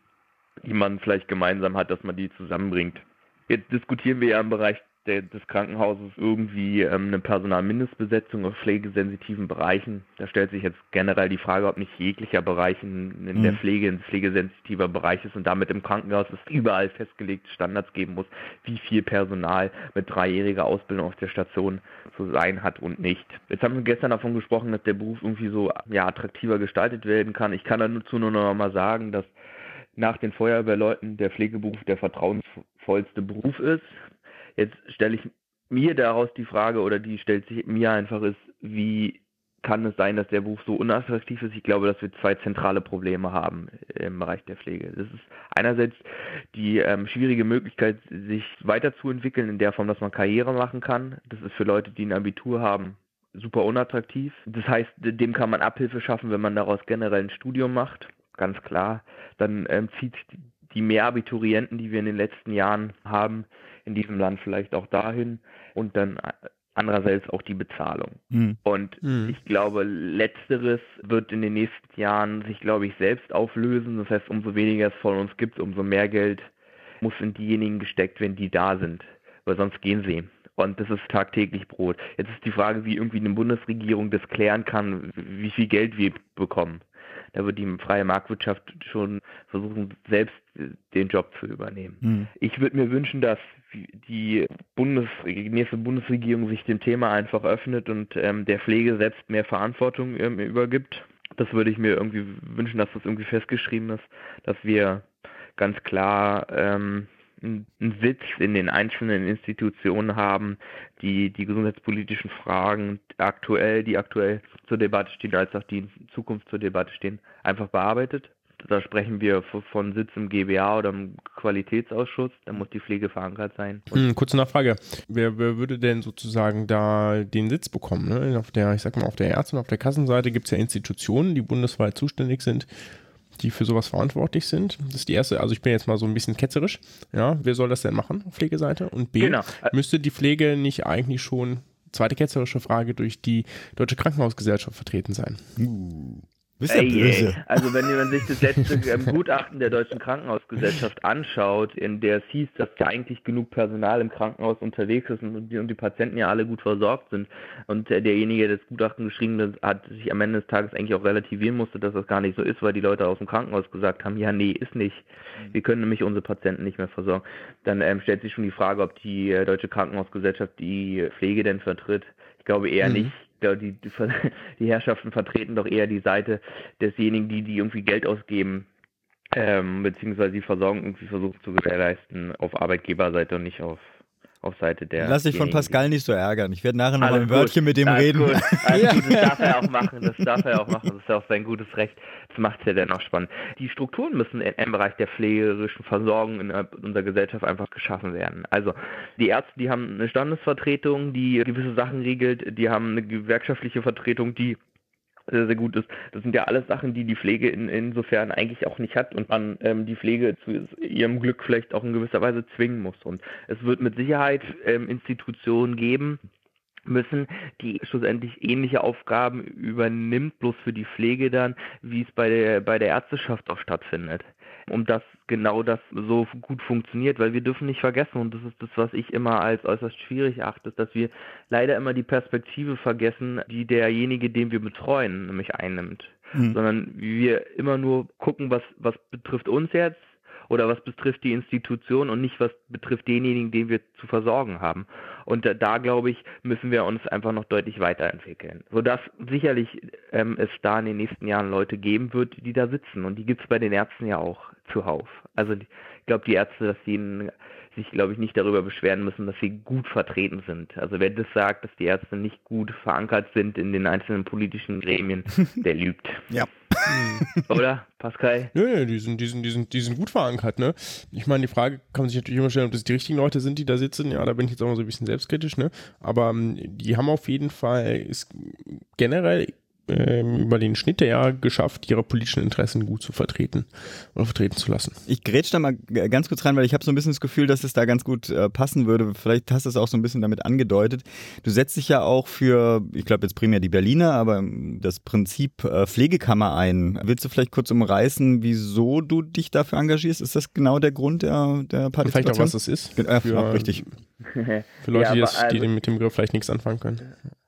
die man vielleicht gemeinsam hat, dass man die zusammenbringt. Jetzt diskutieren wir ja im Bereich der, des Krankenhauses irgendwie ähm, eine Personalmindestbesetzung auf pflegesensitiven Bereichen. Da stellt sich jetzt generell die Frage, ob nicht jeglicher Bereich in, in der Mhm. Pflege ein pflegesensitiver Bereich ist und damit im Krankenhaus es überall festgelegte Standards geben muss, wie viel Personal mit dreijähriger Ausbildung auf der Station zu sein hat und nicht. Jetzt haben wir gestern davon gesprochen, dass der Beruf irgendwie so ja, attraktiver gestaltet werden kann. Ich kann dazu nur noch mal sagen, dass nach den Feuerwehrleuten der Pflegeberuf der vertrauensvollste Beruf ist. Jetzt stelle ich mir daraus die Frage, oder die stellt sich mir einfach ist, wie kann es sein, dass der Beruf so unattraktiv ist? Ich glaube, dass wir zwei zentrale Probleme haben im Bereich der Pflege. Das ist einerseits die ähm, schwierige Möglichkeit, sich weiterzuentwickeln in der Form, dass man Karriere machen kann. Das ist für Leute, die ein Abitur haben, super unattraktiv. Das heißt, dem kann man Abhilfe schaffen, wenn man daraus generell ein Studium macht. Ganz klar. Dann ähm, zieht die mehr Abiturienten, die wir in den letzten Jahren haben, in diesem Land vielleicht auch dahin. Und dann äh, andererseits auch die Bezahlung. Hm. Und Mhm. ich glaube, letzteres wird in den nächsten Jahren sich, glaube ich, selbst auflösen. Das heißt, umso weniger es von uns gibt, umso mehr Geld muss in diejenigen gesteckt werden, die da sind. Weil sonst gehen sie. Und das ist tagtäglich Brot. Jetzt ist die Frage, wie irgendwie eine Bundesregierung das klären kann, wie viel Geld wir bekommen. Da wird die freie Marktwirtschaft schon versuchen, selbst den Job zu übernehmen. Hm. Ich würde mir wünschen, dass die Bundes nächste Bundesregierung sich dem Thema einfach öffnet und ähm, der Pflege selbst mehr Verantwortung ähm, übergibt. Das würde ich mir irgendwie wünschen, dass das irgendwie festgeschrieben ist, dass wir ganz klar ähm, einen Sitz in den einzelnen Institutionen haben, die die gesundheitspolitischen Fragen aktuell, die aktuell zur Debatte stehen, als auch die in Zukunft zur Debatte stehen, einfach bearbeitet. Da sprechen wir von Sitz im GBA oder im Qualitätsausschuss. Da muss die Pflege verankert sein. Hm, kurze Nachfrage. Wer, wer würde denn sozusagen da den Sitz bekommen? Ne? Auf der, ich sag mal, auf der Ärzte- und auf der Kassenseite gibt es ja Institutionen, die bundesweit zuständig sind, die für sowas verantwortlich sind. Das ist die erste, also ich bin jetzt mal so ein bisschen ketzerisch. Ja, wer soll das denn machen auf Pflegeseite? Und B, genau. müsste die Pflege nicht eigentlich schon, zweite ketzerische Frage, durch die Deutsche Krankenhausgesellschaft vertreten sein? Uh. Bist ja böse. Ey, also wenn man sich das letzte ähm, Gutachten der Deutschen Krankenhausgesellschaft anschaut, in der es hieß, dass da eigentlich genug Personal im Krankenhaus unterwegs ist und die, und die Patienten ja alle gut versorgt sind und äh, derjenige, der das Gutachten geschrieben hat, sich am Ende des Tages eigentlich auch relativieren musste, dass das gar nicht so ist, weil die Leute aus dem Krankenhaus gesagt haben, ja nee, ist nicht. Wir können nämlich unsere Patienten nicht mehr versorgen. Dann ähm, stellt sich schon die Frage, ob die äh, Deutsche Krankenhausgesellschaft die Pflege denn vertritt. Ich glaube eher mhm. nicht die, die, die, Herrschaften vertreten doch eher die Seite desjenigen, die, die irgendwie Geld ausgeben, ähm, beziehungsweise die Versorgung irgendwie versuchen zu gewährleisten auf Arbeitgeberseite und nicht auf auf Seite der. Lass dich von Pascal nicht so ärgern. Ich werde nachher noch mal ein Wörtchen mit dem Alles reden. Gut. Alles ja. gut. Das darf er auch machen. Das darf er auch machen. Das ist ja auch sein gutes Recht. Das macht es ja dann auch spannend. Die Strukturen müssen im Bereich der pflegerischen Versorgung in unserer Gesellschaft einfach geschaffen werden. Also die Ärzte, die haben eine Standesvertretung, die gewisse Sachen regelt. Die haben eine gewerkschaftliche Vertretung, die sehr, sehr gut ist. Das sind ja alles Sachen, die die Pflege in, insofern eigentlich auch nicht hat und man ähm, die Pflege zu ihrem Glück vielleicht auch in gewisser Weise zwingen muss. Und es wird mit Sicherheit ähm, Institutionen geben, müssen, die schlussendlich ähnliche Aufgaben übernimmt, bloß für die Pflege dann, wie es bei der, bei der Ärzteschaft auch stattfindet um dass genau das so gut funktioniert, weil wir dürfen nicht vergessen, und das ist das, was ich immer als äußerst schwierig erachte, dass wir leider immer die Perspektive vergessen, die derjenige, den wir betreuen, nämlich einnimmt. Mhm. Sondern wir immer nur gucken, was, was betrifft uns jetzt, oder was betrifft die Institution und nicht was betrifft denjenigen, den wir zu versorgen haben. Und da, da glaube ich, müssen wir uns einfach noch deutlich weiterentwickeln. Sodass sicherlich ähm, es da in den nächsten Jahren Leute geben wird, die da sitzen. Und die gibt es bei den Ärzten ja auch zuhauf. Also ich glaube, die Ärzte, dass sie sich, glaube ich, nicht darüber beschweren müssen, dass sie gut vertreten sind. Also wer das sagt, dass die Ärzte nicht gut verankert sind in den einzelnen politischen Gremien, der lügt. Ja. Oder, Pascal? Nö, nö, die sind, die, sind, die, sind, die sind gut verankert, ne? Ich meine, die Frage kann man sich natürlich immer stellen, ob das die richtigen Leute sind, die da sitzen. Ja, da bin ich jetzt auch mal so ein bisschen selbstkritisch, ne? Aber um, ähm, die haben auf jeden Fall ist generell ähm, über den Schnitt der Jahre geschafft, ihre politischen Interessen gut zu vertreten oder vertreten zu lassen. Ich grätsch da mal ganz kurz rein, weil ich habe so ein bisschen das Gefühl, dass es da ganz gut äh, passen würde. Vielleicht hast du es auch so ein bisschen damit angedeutet. Du setzt dich ja auch für, ich glaube jetzt primär die Berliner, aber das Prinzip äh, Pflegekammer ein. Willst du vielleicht kurz umreißen, wieso du dich dafür engagierst? Ist das genau der Grund der, der Partizipation? Vielleicht auch, was das ist. Äh, für, richtig. Für Leute, ja, die, das, die also, mit dem Begriff vielleicht nichts anfangen können.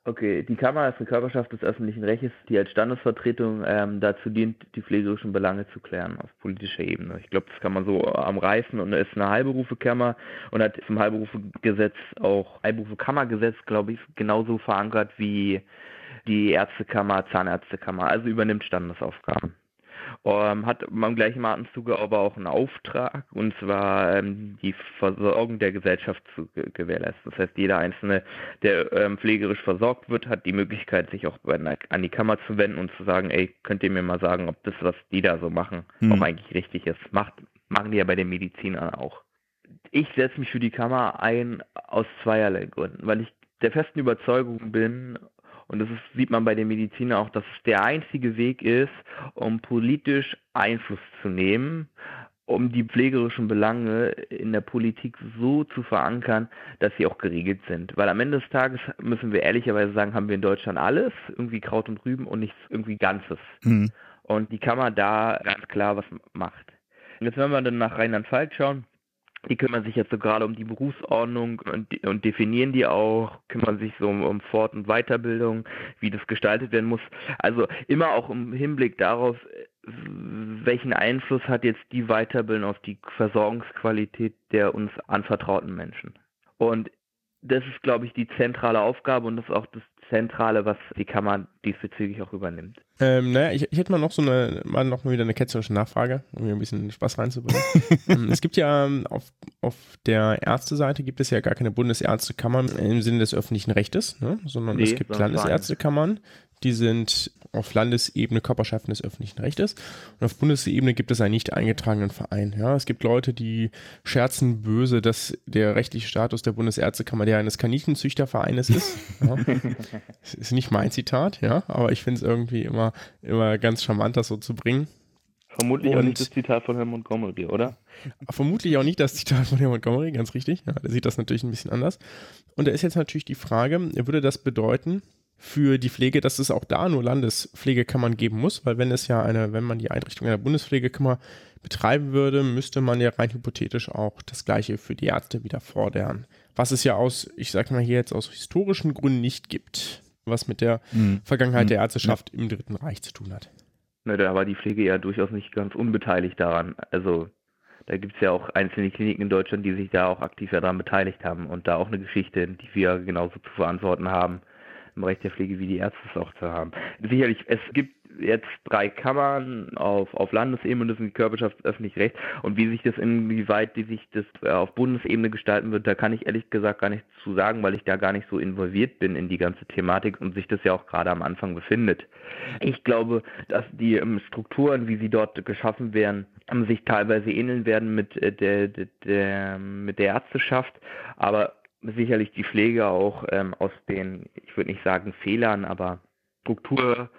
Okay, die Kammer ist eine Körperschaft des öffentlichen Rechts, die als Standesvertretung ähm, dazu dient, die pflegerischen Belange zu klären auf politischer Ebene. Ich glaube, das kann man so am Reißen und ist eine Heilberufekammer und hat zum Heilberufegesetz auch Heilberufekammergesetz, glaube ich, genauso verankert wie die Ärztekammer, Zahnärztekammer, also übernimmt Standesaufgaben ähm, hat im gleichen Atemzuge aber auch einen Auftrag, und zwar ähm, die Versorgung der Gesellschaft zu gewährleisten. Das heißt, jeder Einzelne, der ähm, pflegerisch versorgt wird, hat die Möglichkeit, sich auch an die Kammer zu wenden und zu sagen, ey, könnt ihr mir mal sagen, ob das, was die da so machen, hm. auch eigentlich richtig ist. Macht, machen die ja bei den Medizinern auch. Ich setze mich für die Kammer ein aus zweierlei Gründen, weil ich der festen Überzeugung bin und das ist, sieht man bei den Medizinern auch, dass es der einzige Weg ist, um politisch Einfluss zu nehmen, um die pflegerischen Belange in der Politik so zu verankern, dass sie auch geregelt sind. Weil am Ende des Tages müssen wir ehrlicherweise sagen, haben wir in Deutschland alles, irgendwie Kraut und Rüben und nichts irgendwie Ganzes. Mhm. Und die Kammer da ganz klar was macht. Und jetzt wenn wir dann nach Rheinland-Pfalz schauen, die kümmern sich jetzt so gerade um die Berufsordnung und, und definieren die auch, kümmern sich so um, um Fort- und Weiterbildung, wie das gestaltet werden muss. Also immer auch im Hinblick darauf, welchen Einfluss hat jetzt die Weiterbildung auf die Versorgungsqualität der uns anvertrauten Menschen. Und das ist, glaube ich, die zentrale Aufgabe und das ist auch das Zentrale, was die Kammer diesbezüglich auch übernimmt. Ähm, naja, ich, ich hätte mal noch so eine, mal noch mal wieder eine ketzerische Nachfrage, um hier ein bisschen Spaß reinzubringen. Ähm, es gibt ja ähm, auf, auf der Ärzteseite gibt es ja gar keine Bundesärztekammern im Sinne des öffentlichen Rechtes, ne? sondern nee, es gibt Landesärztekammern, die sind auf Landesebene Körperschaften des öffentlichen Rechtes und auf Bundesebene gibt es einen nicht eingetragenen Verein. Ja, es gibt Leute, die scherzen böse, dass der rechtliche Status der Bundesärztekammer der eines Kaninchenzüchtervereines ist. Ja. Das ist nicht mein Zitat, ja, aber ich finde es irgendwie immer, immer ganz charmant, das so zu bringen. Vermutlich Und- auch nicht das Zitat von Herrn Montgomery, oder? Vermutlich auch nicht das Zitat von Herrn Montgomery, ganz richtig. Ja, der sieht das natürlich ein bisschen anders. Und da ist jetzt natürlich die Frage, würde das bedeuten für die Pflege, dass es auch da nur Landespflegekammern geben muss? Weil wenn es ja eine, wenn man die Einrichtung einer Bundespflegekammer betreiben würde, müsste man ja rein hypothetisch auch das Gleiche für die Ärzte wieder fordern. Was es ja aus, ich sag mal hier jetzt aus historischen Gründen nicht gibt, was mit der Mhm. Vergangenheit Mhm. der Ärzteschaft im Dritten Reich zu tun hat. Ne, da war die Pflege ja durchaus nicht ganz unbeteiligt daran. Also da gibt es ja auch einzelne Kliniken in Deutschland, die sich da auch aktiv ja daran beteiligt haben und da auch eine Geschichte, die wir genauso zu verantworten haben, im Bereich der Pflege, wie die Ärzte es auch zu haben. Sicherlich, es gibt jetzt drei Kammern auf, auf Landesebene, das sind die Körperschaft öffentlich Recht und wie sich das inwieweit die sich das äh, auf Bundesebene gestalten wird, da kann ich ehrlich gesagt gar nichts zu sagen, weil ich da gar nicht so involviert bin in die ganze Thematik und sich das ja auch gerade am Anfang befindet. Ich glaube, dass die ähm, Strukturen, wie sie dort geschaffen werden, sich teilweise ähneln werden mit äh, der, der, der, mit der Ärzteschaft, aber sicherlich die Pflege auch ähm, aus den, ich würde nicht sagen Fehlern, aber Struktur,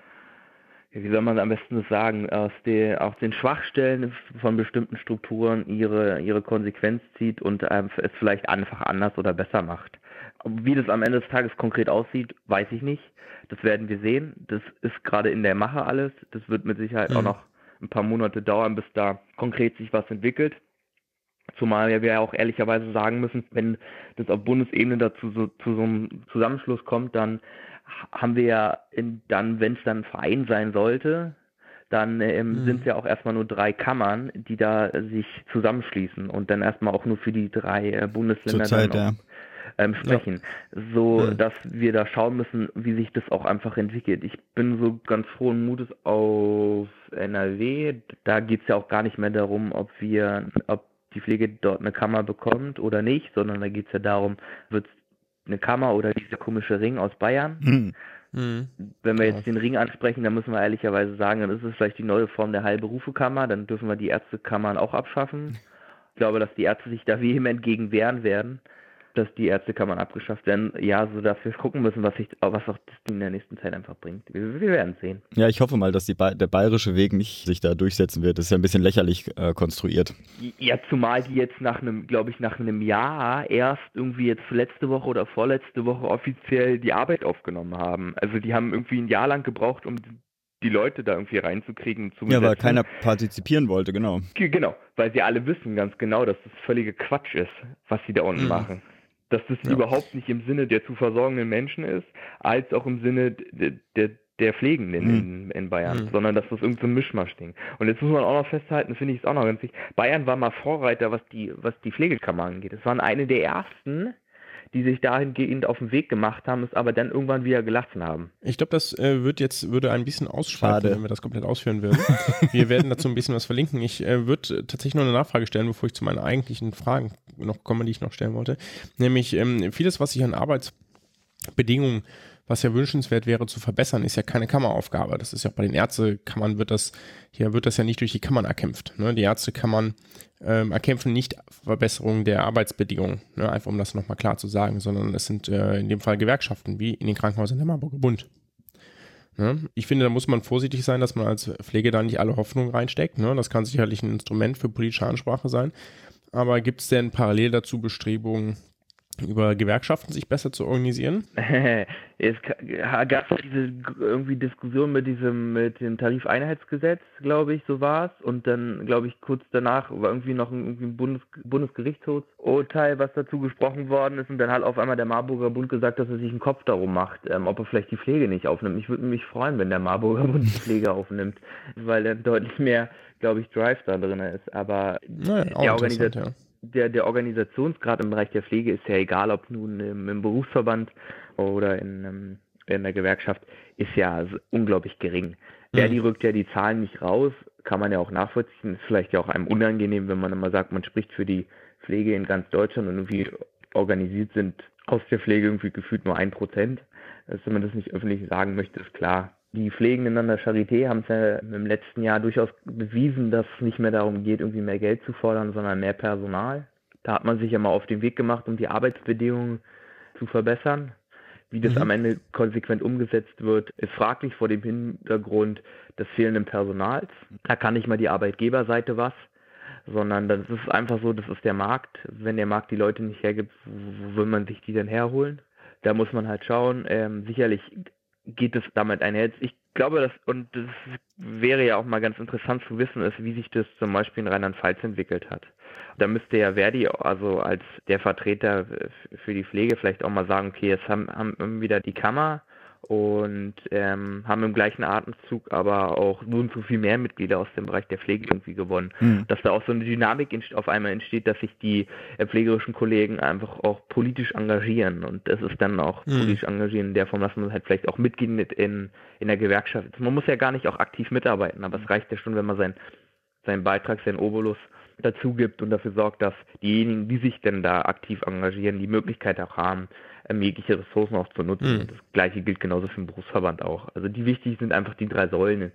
wie soll man am besten das sagen, aus, der, aus den Schwachstellen von bestimmten Strukturen ihre, ihre Konsequenz zieht und ähm, es vielleicht einfach anders oder besser macht. Wie das am Ende des Tages konkret aussieht, weiß ich nicht. Das werden wir sehen. Das ist gerade in der Mache alles. Das wird mit Sicherheit Mhm. auch noch ein paar Monate dauern, bis da konkret sich was entwickelt. Zumal ja wir ja auch ehrlicherweise sagen müssen, wenn das auf Bundesebene dazu so, zu so einem Zusammenschluss kommt, dann haben wir ja in, dann, wenn es dann ein Verein sein sollte, dann ähm, Mhm. sind es ja auch erstmal nur drei Kammern, die da sich zusammenschließen und dann erstmal auch nur für die drei äh, Bundesländer Zurzeit, dann ja. ähm, sprechen. So, Mhm. dass wir da schauen müssen, wie sich das auch einfach entwickelt. Ich bin so ganz frohen Mutes auf NRW. Da geht es ja auch gar nicht mehr darum, ob wir, ob die Pflege dort eine Kammer bekommt oder nicht, sondern da geht es ja darum, wird es eine Kammer oder dieser komische Ring aus Bayern. Hm. Mhm. Wenn wir jetzt den Ring ansprechen, dann müssen wir ehrlicherweise sagen, dann ist es vielleicht die neue Form der Heilberufekammer, dann dürfen wir die Ärztekammern auch abschaffen. Ich glaube, dass die Ärzte sich da vehement gegen wehren werden, dass die Ärztekammern abgeschafft werden. Ja, so dass wir gucken müssen, was, sich, was auch das in der nächsten Zeit einfach bringt. Wir, wir werden sehen. Ja, ich hoffe mal, dass die ba der bayerische Weg nicht sich da durchsetzen wird. Das ist ja ein bisschen lächerlich äh, konstruiert. Ja, zumal die jetzt nach einem, glaube ich, nach einem Jahr erst irgendwie jetzt letzte Woche oder vorletzte Woche offiziell die Arbeit aufgenommen haben. Also die haben irgendwie ein Jahr lang gebraucht, um die Leute da irgendwie reinzukriegen. Zu Ja, weil keiner partizipieren wollte, genau. Ge- Genau, weil sie alle wissen ganz genau, dass das völlige Quatsch ist, was sie da unten Mhm. machen. Dass das Ja. überhaupt nicht im Sinne der zu versorgenden Menschen ist, als auch im Sinne der, der, der Pflegenden in, in Bayern, Mhm. sondern dass das irgendein so Mischmasch-Ding. Und jetzt muss man auch noch festhalten, finde ich es auch noch ganz wichtig, Bayern war mal Vorreiter, was die, was die Pflegekammer angeht. Es waren eine der ersten, die sich dahingehend auf den Weg gemacht haben, es aber dann irgendwann wieder gelassen haben. Ich glaube, das äh, wird jetzt würde ein bisschen ausschweifen, wenn wir das komplett ausführen würden. wir werden dazu ein bisschen was verlinken. Ich äh, würde tatsächlich noch eine Nachfrage stellen, bevor ich zu meinen eigentlichen Fragen noch komme, die ich noch stellen wollte. Nämlich ähm, vieles, was sich an Arbeitsbedingungen, was ja wünschenswert wäre zu verbessern, ist ja keine Kammeraufgabe. Das ist ja auch bei den Ärztekammern wird das hier wird das ja nicht durch die Kammern erkämpft. Ne? Die Ärztekammern ähm, erkämpfen nicht Verbesserungen der Arbeitsbedingungen, ne? einfach um das nochmal klar zu sagen, sondern es sind äh, in dem Fall Gewerkschaften, wie in den Krankenhäusern der Marburger Bund. Ne? Ich finde, da muss man vorsichtig sein, dass man als Pflege da nicht alle Hoffnungen reinsteckt. Ne? Das kann sicherlich ein Instrument für politische Ansprache sein. Aber gibt es denn parallel dazu Bestrebungen, über Gewerkschaften sich besser zu organisieren? es gab diese irgendwie Diskussion mit diesem mit dem Tarifeinheitsgesetz, glaube ich, so war es. Und dann, glaube ich, kurz danach war irgendwie noch ein, irgendwie ein Bundes, Bundesgerichtsurteil, was dazu gesprochen worden ist. Und dann hat auf einmal der Marburger Bund gesagt, dass er sich einen Kopf darum macht, ähm, ob er vielleicht die Pflege nicht aufnimmt. Ich würde mich freuen, wenn der Marburger Bund die Pflege aufnimmt, weil dann deutlich mehr, glaube ich, Drive da drin ist. Aber Naja, auch der, interessant, Organisa ja. Der, der Organisationsgrad im Bereich der Pflege ist ja egal, ob nun im, im Berufsverband oder in, ähm, in der Gewerkschaft, ist ja unglaublich gering. Der, Mhm. die rückt ja die Zahlen nicht raus, kann man ja auch nachvollziehen. Ist vielleicht ja auch einem unangenehm, wenn man immer sagt, man spricht für die Pflege in ganz Deutschland und irgendwie organisiert sind aus der Pflege irgendwie gefühlt nur ein Prozent. Dass man das nicht öffentlich sagen möchte, ist klar. Die Pflegenden an der Charité haben es ja im letzten Jahr durchaus bewiesen, dass es nicht mehr darum geht, irgendwie mehr Geld zu fordern, sondern mehr Personal. Da hat man sich ja mal auf den Weg gemacht, um die Arbeitsbedingungen zu verbessern. Wie das Mhm. am Ende konsequent umgesetzt wird, ist fraglich vor dem Hintergrund des fehlenden Personals. Da kann nicht mal die Arbeitgeberseite was, sondern das ist einfach so, das ist der Markt. Wenn der Markt die Leute nicht hergibt, wo will man sich die denn herholen? Da muss man halt schauen. Ähm, sicherlich geht es damit einher. Ich glaube, dass, und das wäre ja auch mal ganz interessant zu wissen, ist, wie sich das zum Beispiel in Rheinland-Pfalz entwickelt hat. Da müsste ja Verdi, also als der Vertreter für die Pflege, vielleicht auch mal sagen, okay, jetzt haben, haben wieder die Kammer und ähm, haben im gleichen Atemzug aber auch so und so viel mehr Mitglieder aus dem Bereich der Pflege irgendwie gewonnen. Mhm. Dass da auch so eine Dynamik auf einmal entsteht, dass sich die äh, pflegerischen Kollegen einfach auch politisch engagieren. Und das ist dann auch Mhm. politisch engagieren in der Form, dass man halt vielleicht auch Mitglied mit in, in der Gewerkschaft ist. Man muss ja gar nicht auch aktiv mitarbeiten, aber es reicht ja schon, wenn man sein, seinen Beitrag, seinen Obolus dazu gibt und dafür sorgt, dass diejenigen, die sich denn da aktiv engagieren, die Möglichkeit auch haben, ähm, jegliche Ressourcen auch zu nutzen. Mhm. Und das gleiche gilt genauso für den Berufsverband auch. Also die wichtig sind einfach die drei Säulen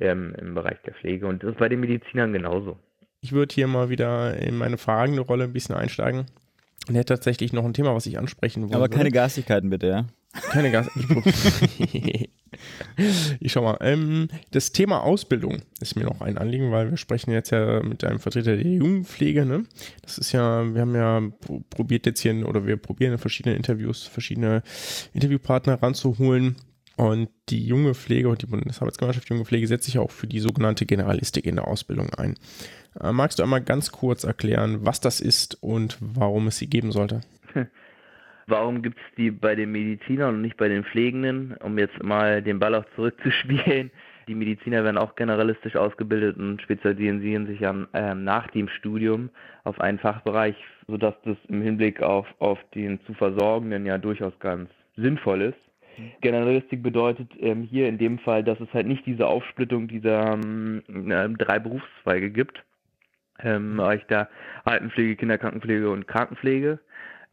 ähm, im Bereich der Pflege und das ist bei den Medizinern genauso. Ich würde hier mal wieder in meine fragende Rolle ein bisschen einsteigen. Und hätte tatsächlich noch ein Thema, was ich ansprechen wollte. Aber keine Garstigkeiten bitte, ja? Keine Gas. Ich, schau mal. Ähm, das Thema Ausbildung ist mir noch ein Anliegen, weil wir sprechen jetzt ja mit einem Vertreter der Jugendpflege. Ne? Das ist ja, wir haben ja pro- probiert jetzt hier, oder wir probieren in verschiedenen Interviews verschiedene Interviewpartner ranzuholen. Und die junge Pflege und die Bundesarbeitsgemeinschaft Junge Pflege setzt sich auch für die sogenannte Generalistik in der Ausbildung ein. Äh, magst du einmal ganz kurz erklären, was das ist und warum es sie geben sollte? Warum gibt es die bei den Medizinern und nicht bei den Pflegenden? Um jetzt mal den Ball auch zurückzuspielen. Die Mediziner werden auch generalistisch ausgebildet und spezialisieren sich dann ähm, nach dem Studium auf einen Fachbereich, sodass das im Hinblick auf, auf den zu Versorgenden ja durchaus ganz sinnvoll ist. Generalistik bedeutet ähm, hier in dem Fall, dass es halt nicht diese Aufsplittung dieser ähm, äh, drei Berufszweige gibt, ähm, Bereich der Altenpflege, Kinderkrankenpflege und Krankenpflege,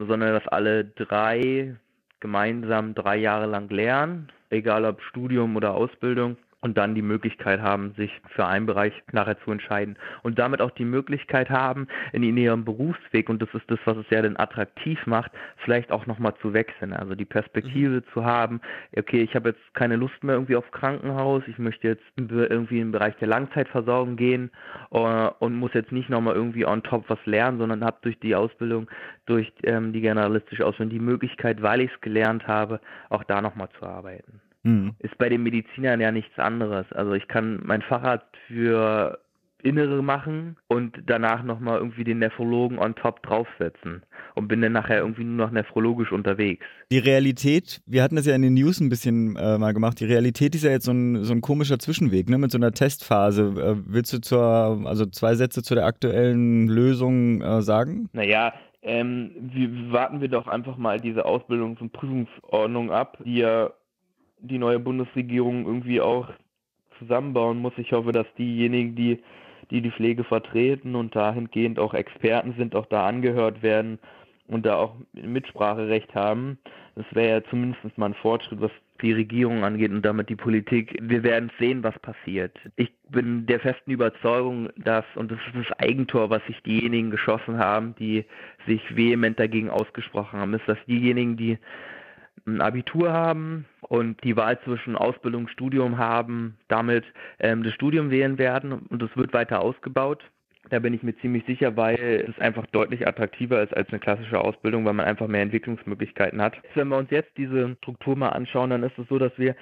sondern dass alle drei gemeinsam drei Jahre lang lernen, egal ob Studium oder Ausbildung, und dann die Möglichkeit haben, sich für einen Bereich nachher zu entscheiden und damit auch die Möglichkeit haben, in ihrem Berufsweg, und das ist das, was es ja dann attraktiv macht, vielleicht auch nochmal zu wechseln. Also die Perspektive zu haben, okay, ich habe jetzt keine Lust mehr irgendwie auf Krankenhaus, ich möchte jetzt irgendwie im Bereich der Langzeitversorgung gehen äh, und muss jetzt nicht nochmal irgendwie on top was lernen, sondern habe durch die Ausbildung, durch ähm, die generalistische Ausbildung die Möglichkeit, weil ich es gelernt habe, auch da nochmal zu arbeiten Mhm. ist bei den Medizinern ja nichts anderes. Also ich kann mein Facharzt für Innere machen und danach nochmal irgendwie den Nephrologen on top draufsetzen und bin dann nachher irgendwie nur noch nephrologisch unterwegs. Die Realität, wir hatten das ja in den News ein bisschen äh, mal gemacht, die Realität ist ja jetzt so ein, so ein komischer Zwischenweg, ne, mit so einer Testphase. Äh, willst du zur, also zwei Sätze zu der aktuellen Lösung äh, sagen? Naja, ähm, wir, warten wir doch einfach mal diese Ausbildungs- und Prüfungsordnung ab, die ja die neue Bundesregierung irgendwie auch zusammenbauen muss. Ich hoffe, dass diejenigen, die die, die Pflege vertreten und dahingehend auch Experten sind, auch da angehört werden und da auch Mitspracherecht haben. Das wäre ja zumindest mal ein Fortschritt, was die Regierung angeht und damit die Politik. Wir werden sehen, was passiert. Ich bin der festen Überzeugung, dass, und das ist das Eigentor, was sich diejenigen geschossen haben, die sich vehement dagegen ausgesprochen haben, ist, dass diejenigen, die ein Abitur haben und die Wahl zwischen Ausbildung und Studium haben, damit ähm, das Studium wählen werden und es wird weiter ausgebaut. Da bin ich mir ziemlich sicher, weil es einfach deutlich attraktiver ist als eine klassische Ausbildung, weil man einfach mehr Entwicklungsmöglichkeiten hat. Wenn wir uns jetzt diese Struktur mal anschauen, dann ist es so, dass wir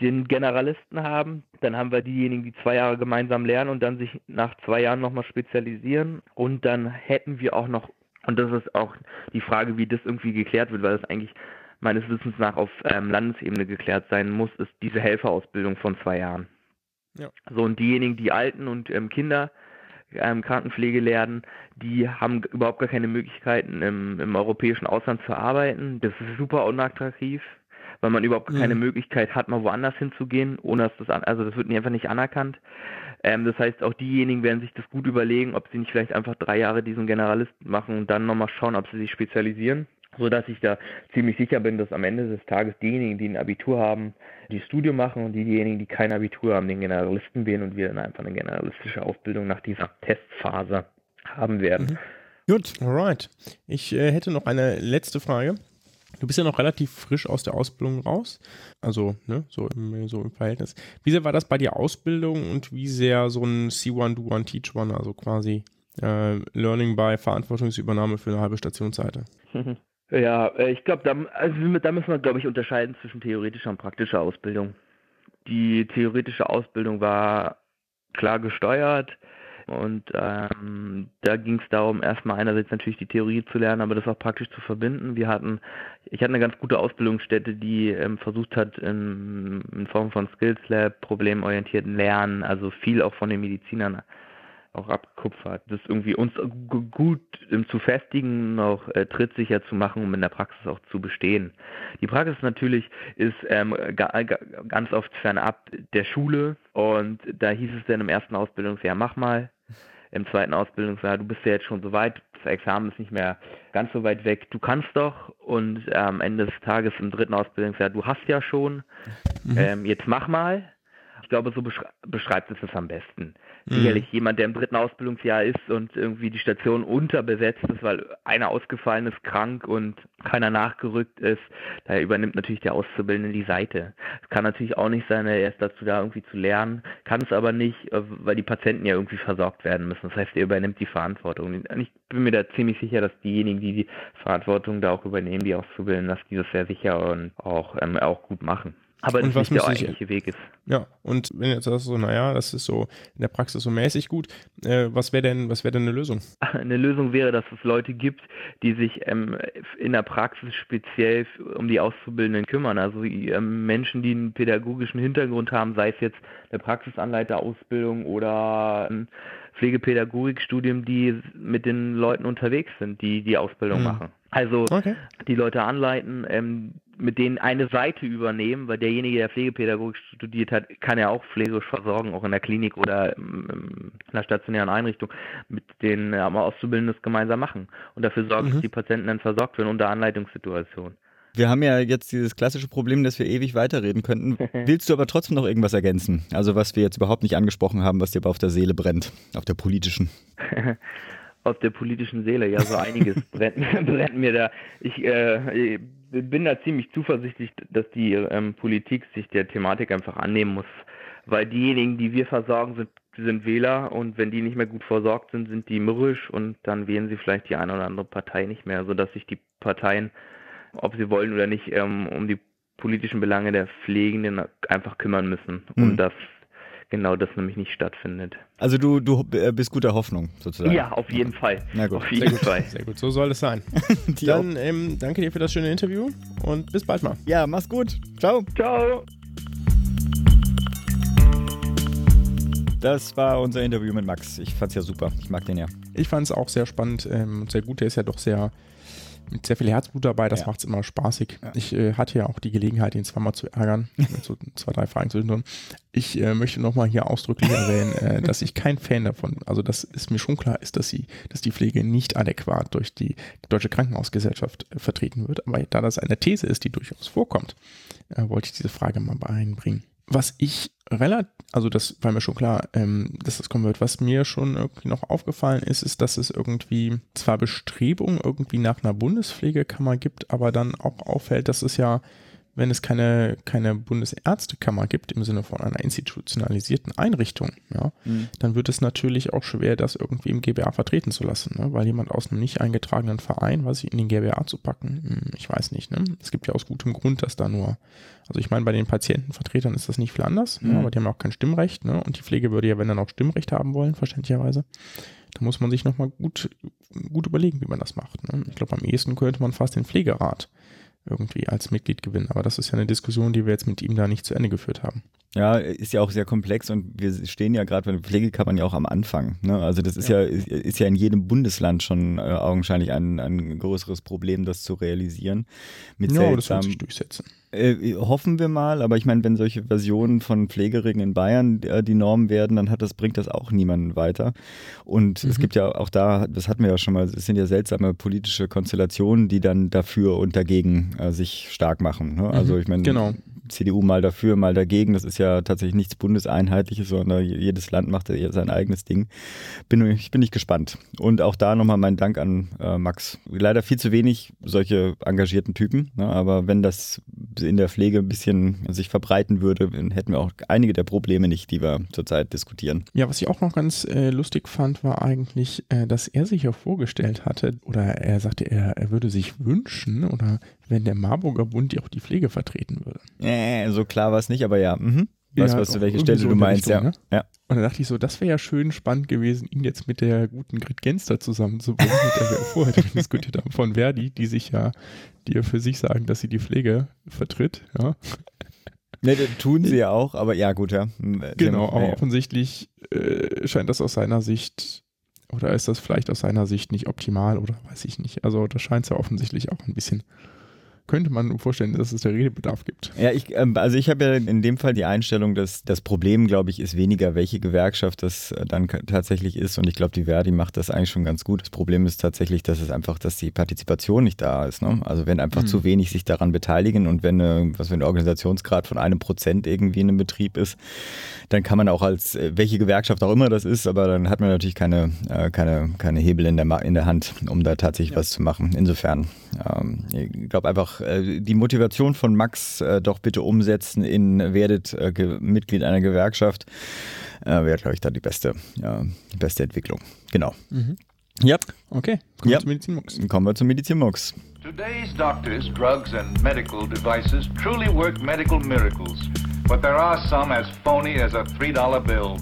den Generalisten haben, dann haben wir diejenigen, die zwei Jahre gemeinsam lernen und dann sich nach zwei Jahren nochmal spezialisieren und dann hätten wir auch noch, und das ist auch die Frage, wie das irgendwie geklärt wird, weil das eigentlich meines Wissens nach auf ähm, Landesebene geklärt sein muss, ist diese Helferausbildung von zwei Jahren. Ja. So, und diejenigen, die Alten und ähm, Kinder ähm, Krankenpflege lernen, die haben überhaupt gar keine Möglichkeiten im, im europäischen Ausland zu arbeiten. Das ist super unattraktiv, weil man überhaupt gar keine Mhm. Möglichkeit hat, mal woanders hinzugehen, ohne dass das an, also das wird einfach nicht anerkannt. Ähm, das heißt, auch diejenigen werden sich das gut überlegen, ob sie nicht vielleicht einfach drei Jahre diesen Generalisten machen und dann nochmal schauen, ob sie sich spezialisieren so dass ich da ziemlich sicher bin, dass am Ende des Tages diejenigen, die ein Abitur haben, die Studium machen und diejenigen, die kein Abitur haben, den Generalisten wählen und wir dann einfach eine generalistische Ausbildung nach dieser Testphase haben werden. Gut. Alright. Ich äh, hätte noch eine letzte Frage. Du bist ja noch relativ frisch aus der Ausbildung raus, also ne, so, im, so im Verhältnis. Wie sehr war das bei dir Ausbildung und wie sehr so ein C1, Do1, Teach One, also quasi äh, Learning by Verantwortungsübernahme für eine halbe Stationsseite? Ja, äh, ich glaube, da, also da müssen wir, glaube ich, unterscheiden zwischen theoretischer und praktischer Ausbildung. Die theoretische Ausbildung war klar gesteuert und ähm, da ging es darum, erstmal einerseits natürlich die Theorie zu lernen, aber das auch praktisch zu verbinden. Wir hatten, ich hatte eine ganz gute Ausbildungsstätte, die ähm, versucht hat, in, in Form von Skills Lab, problemorientierten Lernen, also viel auch von den Medizinern auch abgekupfert, das irgendwie uns gut zu festigen, auch äh, trittsicher zu machen, um in der Praxis auch zu bestehen. Die Praxis natürlich ist ähm, ganz oft fernab der Schule und da hieß es dann im ersten Ausbildungsjahr, mach mal. Im zweiten Ausbildungsjahr, du bist ja jetzt schon so weit, das Examen ist nicht mehr ganz so weit weg, du kannst doch und äh, am Ende des Tages im dritten Ausbildungsjahr, du hast ja schon, mhm. ähm, jetzt mach mal. Ich glaube, so beschreibt es es am besten. Mhm. Sicherlich jemand, der im dritten Ausbildungsjahr ist und irgendwie die Station unterbesetzt ist, weil einer ausgefallen ist, krank und keiner nachgerückt ist, da übernimmt natürlich der Auszubildende die Seite. Es kann natürlich auch nicht sein, er ist dazu da irgendwie zu lernen, kann es aber nicht, äh, weil die Patienten ja irgendwie versorgt werden müssen. Das heißt, er übernimmt die Verantwortung. Und ich bin mir da ziemlich sicher, dass diejenigen, die die Verantwortung da auch übernehmen, die Auszubildenden, dass die das sehr sicher und auch, ähm, auch gut machen. Aber das was nicht der eigentliche Weg ist. Ja, und wenn jetzt sagst so, naja, das ist so in der Praxis so mäßig gut, äh, was wäre denn, was wäre denn eine Lösung? Eine Lösung wäre, dass es Leute gibt, die sich ähm, in der Praxis speziell um die Auszubildenden kümmern. Also ähm, Menschen, die einen pädagogischen Hintergrund haben, sei es jetzt eine Praxisanleiterausbildung oder ein Pflegepädagogikstudium, die mit den Leuten unterwegs sind, die die Ausbildung mhm. machen. Also okay. die Leute anleiten, ähm, mit denen eine Seite übernehmen, weil derjenige, der Pflegepädagogik studiert hat, kann ja auch pflegerisch versorgen, auch in der Klinik oder in einer stationären Einrichtung, mit denen ja, Auszubildenden das gemeinsam machen und dafür sorgen, mhm. dass die Patienten dann versorgt werden unter Anleitungssituationen. Wir haben ja jetzt dieses klassische Problem, dass wir ewig weiterreden könnten. Willst du aber trotzdem noch irgendwas ergänzen? Also was wir jetzt überhaupt nicht angesprochen haben, was dir aber auf der Seele brennt, auf der politischen? aus der politischen Seele, ja, so einiges brennt, brennt mir da. Ich äh, bin da ziemlich zuversichtlich, dass die ähm, Politik sich der Thematik einfach annehmen muss, weil diejenigen, die wir versorgen, sind, sind Wähler und wenn die nicht mehr gut versorgt sind, sind die mürrisch und dann wählen sie vielleicht die eine oder andere Partei nicht mehr, sodass sich die Parteien, ob sie wollen oder nicht, ähm, um die politischen Belange der Pflegenden einfach kümmern müssen, um mhm. das genau das nämlich nicht stattfindet. Also du, du äh, bist guter Hoffnung sozusagen. Ja, auf jeden Fall. Na gut. Auf jeden Sehr Fall. Gut. Sehr gut, so soll es sein. Dann ähm, danke dir für das schöne Interview und bis bald mal. Ja, mach's gut. Ciao. Ciao. Das war unser Interview mit Max. Ich fand's ja super. Ich mag den ja. Ich fand's auch sehr spannend ähm, und sehr gut. Der ist ja doch sehr mit sehr viel Herzblut dabei, das ja. macht es immer spaßig. Ja. Ich äh, hatte ja auch die Gelegenheit, ihn zweimal zu ärgern, mit so zwei, drei Fragen zwischendrin. Ich äh, möchte nochmal hier ausdrücklich erwähnen, äh, dass ich kein Fan davon, also dass es mir schon klar ist, dass sie, dass die Pflege nicht adäquat durch die Deutsche Krankenhausgesellschaft äh, vertreten wird. Aber da das eine These ist, die durchaus vorkommt, äh, wollte ich diese Frage mal einbringen. Was ich relativ, also das war mir schon klar, ähm, dass das kommen wird. Was mir schon irgendwie noch aufgefallen ist, ist, dass es irgendwie zwar Bestrebungen irgendwie nach einer Bundespflegekammer gibt, aber dann auch auffällt, dass es ja wenn es keine, keine Bundesärztekammer gibt im Sinne von einer institutionalisierten Einrichtung, ja, mhm. dann wird es natürlich auch schwer, das irgendwie im GBA vertreten zu lassen, ne? weil jemand aus einem nicht eingetragenen Verein, was ich in den GBA zu packen, hm, ich weiß nicht. Ne? Es gibt ja aus gutem Grund, dass da nur, also ich meine, bei den Patientenvertretern ist das nicht viel anders, ne? mhm. ne? aber die haben auch kein Stimmrecht ne? und die Pflege würde ja, wenn dann auch Stimmrecht haben wollen, verständlicherweise. Da muss man sich nochmal gut, gut überlegen, wie man das macht. Ne? Ich glaube, am ehesten könnte man fast den Pflegerat irgendwie als Mitglied gewinnen. Aber das ist ja eine Diskussion, die wir jetzt mit ihm da nicht zu Ende geführt haben. Ja, ist ja auch sehr komplex und wir stehen ja gerade bei der Pflegekammern ja auch am Anfang. Ne? Also das ist ja. ja, ist ja in jedem Bundesland schon äh, augenscheinlich ein, ein größeres Problem, das zu realisieren. Mit ja, das wird sich durchsetzen. Äh, hoffen wir mal, aber ich meine, wenn solche Versionen von Pflegeringen in Bayern äh, die Norm werden, dann hat das, bringt das auch niemanden weiter. Und mhm. es gibt ja auch da, das hatten wir ja schon mal, es sind ja seltsame politische Konstellationen, die dann dafür und dagegen äh, sich stark machen. Ne? Also mhm. ich meine, genau CDU mal dafür, mal dagegen. Das ist ja tatsächlich nichts Bundeseinheitliches, sondern jedes Land macht ja sein eigenes Ding. Bin, ich bin nicht gespannt. Und auch da nochmal mein Dank an äh, Max. Leider viel zu wenig solche engagierten Typen, ne? aber wenn das in der Pflege ein bisschen sich verbreiten würde, dann hätten wir auch einige der Probleme nicht, die wir zurzeit diskutieren. Ja, was ich auch noch ganz äh, lustig fand, war eigentlich, äh, dass er sich ja vorgestellt hatte, oder er sagte, er, er würde sich wünschen, oder wenn der Marburger Bund auch die Pflege vertreten würde. Äh, so klar war es nicht, aber ja. Mhm. Weißt Ja, was du, welche Stelle so du meinst, Richtung, ja. ne? ja. Und da dachte ich so, das wäre ja schön spannend gewesen, ihn jetzt mit der guten Grit Genster zusammenzubringen, mit der wir vorher diskutiert haben, von Verdi, die sich ja, die ja für sich sagen, dass sie die Pflege vertritt, ja. Ne, das tun sie ja auch, aber ja, gut, ja. Hm, äh, Genau, ja, aber ja. offensichtlich äh, scheint das aus seiner Sicht, oder ist das vielleicht aus seiner Sicht nicht optimal, oder weiß ich nicht. Also da scheint es ja offensichtlich auch ein bisschen, könnte man vorstellen, dass es da Redebedarf gibt. Ja, ich, ähm, also ich habe ja in dem Fall die Einstellung, dass das Problem, glaube ich, ist weniger, welche Gewerkschaft das äh, dann tatsächlich ist. Und ich glaube, die Verdi macht das eigentlich schon ganz gut. Das Problem ist tatsächlich, dass es einfach, dass die Partizipation nicht da ist. Ne? Also wenn einfach Mhm. zu wenig sich daran beteiligen und wenn, äh, was wenn der Organisationsgrad von einem Prozent irgendwie in einem Betrieb ist, dann kann man auch als äh, welche Gewerkschaft auch immer das ist, aber dann hat man natürlich keine, keine, keine Hebel in der, in der Hand, um da tatsächlich was zu machen. Insofern, ähm, ich glaube einfach, äh, die Motivation von Max äh, doch bitte umsetzen in werdet äh, Mitglied einer Gewerkschaft, äh, wäre, glaube ich, da die beste, die beste Entwicklung. Genau. Ja, Okay, kommen Ja. wir zum Medizinmux. kommen wir zum Medizinmux. Today's doctors, drugs, and medical devices truly work medical miracles, but there are some as phony as a $3 bill.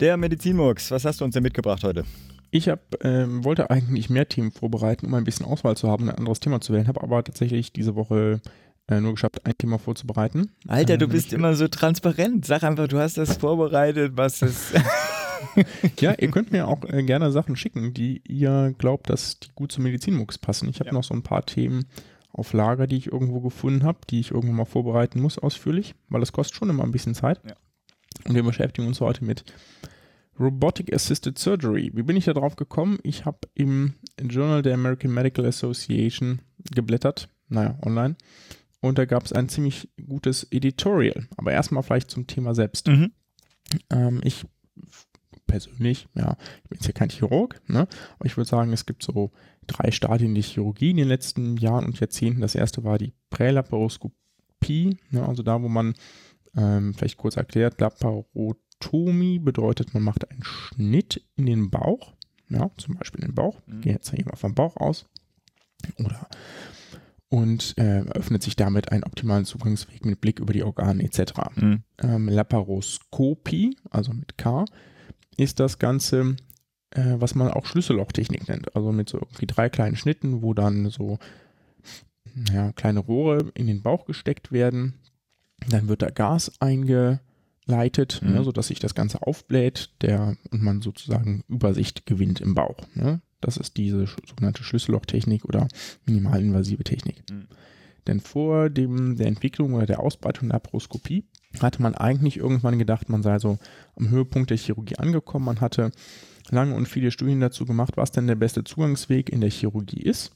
Der Medizinmux, was hast du uns denn mitgebracht heute? Ich hab, ähm, wollte eigentlich mehr Themen vorbereiten, um ein bisschen Auswahl zu haben und ein anderes Thema zu wählen, habe aber tatsächlich diese Woche äh, nur geschafft, ein Thema vorzubereiten. Alter, du Ähm, bist immer so transparent. Sag einfach, du hast das vorbereitet, was es. Ja, ihr könnt mir auch äh, gerne Sachen schicken, die ihr glaubt, dass die gut zum Medizinmux passen. Ich habe Ja. noch so ein paar Themen auf Lager, die ich irgendwo gefunden habe, die ich irgendwo mal vorbereiten muss, ausführlich, weil das kostet schon immer ein bisschen Zeit. Ja. Und wir beschäftigen uns heute mit Robotic Assisted Surgery. Wie bin ich da drauf gekommen? Ich habe im Journal der American Medical Association geblättert, naja, online. Und da gab es ein ziemlich gutes Editorial. Aber erstmal vielleicht zum Thema selbst. Mhm. Ähm, ich persönlich, ja, ich bin jetzt ja kein Chirurg, ne? aber ich würde sagen, es gibt so drei Stadien der Chirurgie in den letzten Jahren und Jahrzehnten. Das erste war die Prälaparoskopie, ne? also da, wo man, ähm, vielleicht kurz erklärt, Laparotomie bedeutet, man macht einen Schnitt in den Bauch, ja, zum Beispiel in den Bauch, Mhm. gehe jetzt hier mal vom Bauch aus, oder und äh, öffnet sich damit einen optimalen Zugangsweg mit Blick über die Organe etc Mhm. ähm, Laparoskopie, also mit K, ist das Ganze, äh, was man auch Schlüssellochtechnik nennt. Also mit so irgendwie drei kleinen Schnitten, wo dann so ja, kleine Rohre in den Bauch gesteckt werden. Dann wird da Gas eingeleitet, Mhm. ne, sodass sich das Ganze aufbläht der, und man sozusagen Übersicht gewinnt im Bauch. Ne? Das ist diese sogenannte Schlüssellochtechnik oder minimalinvasive Technik. Mhm. Denn vor dem, der Entwicklung oder der Ausbreitung der Laparoskopie hatte man eigentlich irgendwann gedacht, man sei so am Höhepunkt der Chirurgie angekommen. Man hatte lange und viele Studien dazu gemacht, was denn der beste Zugangsweg in der Chirurgie ist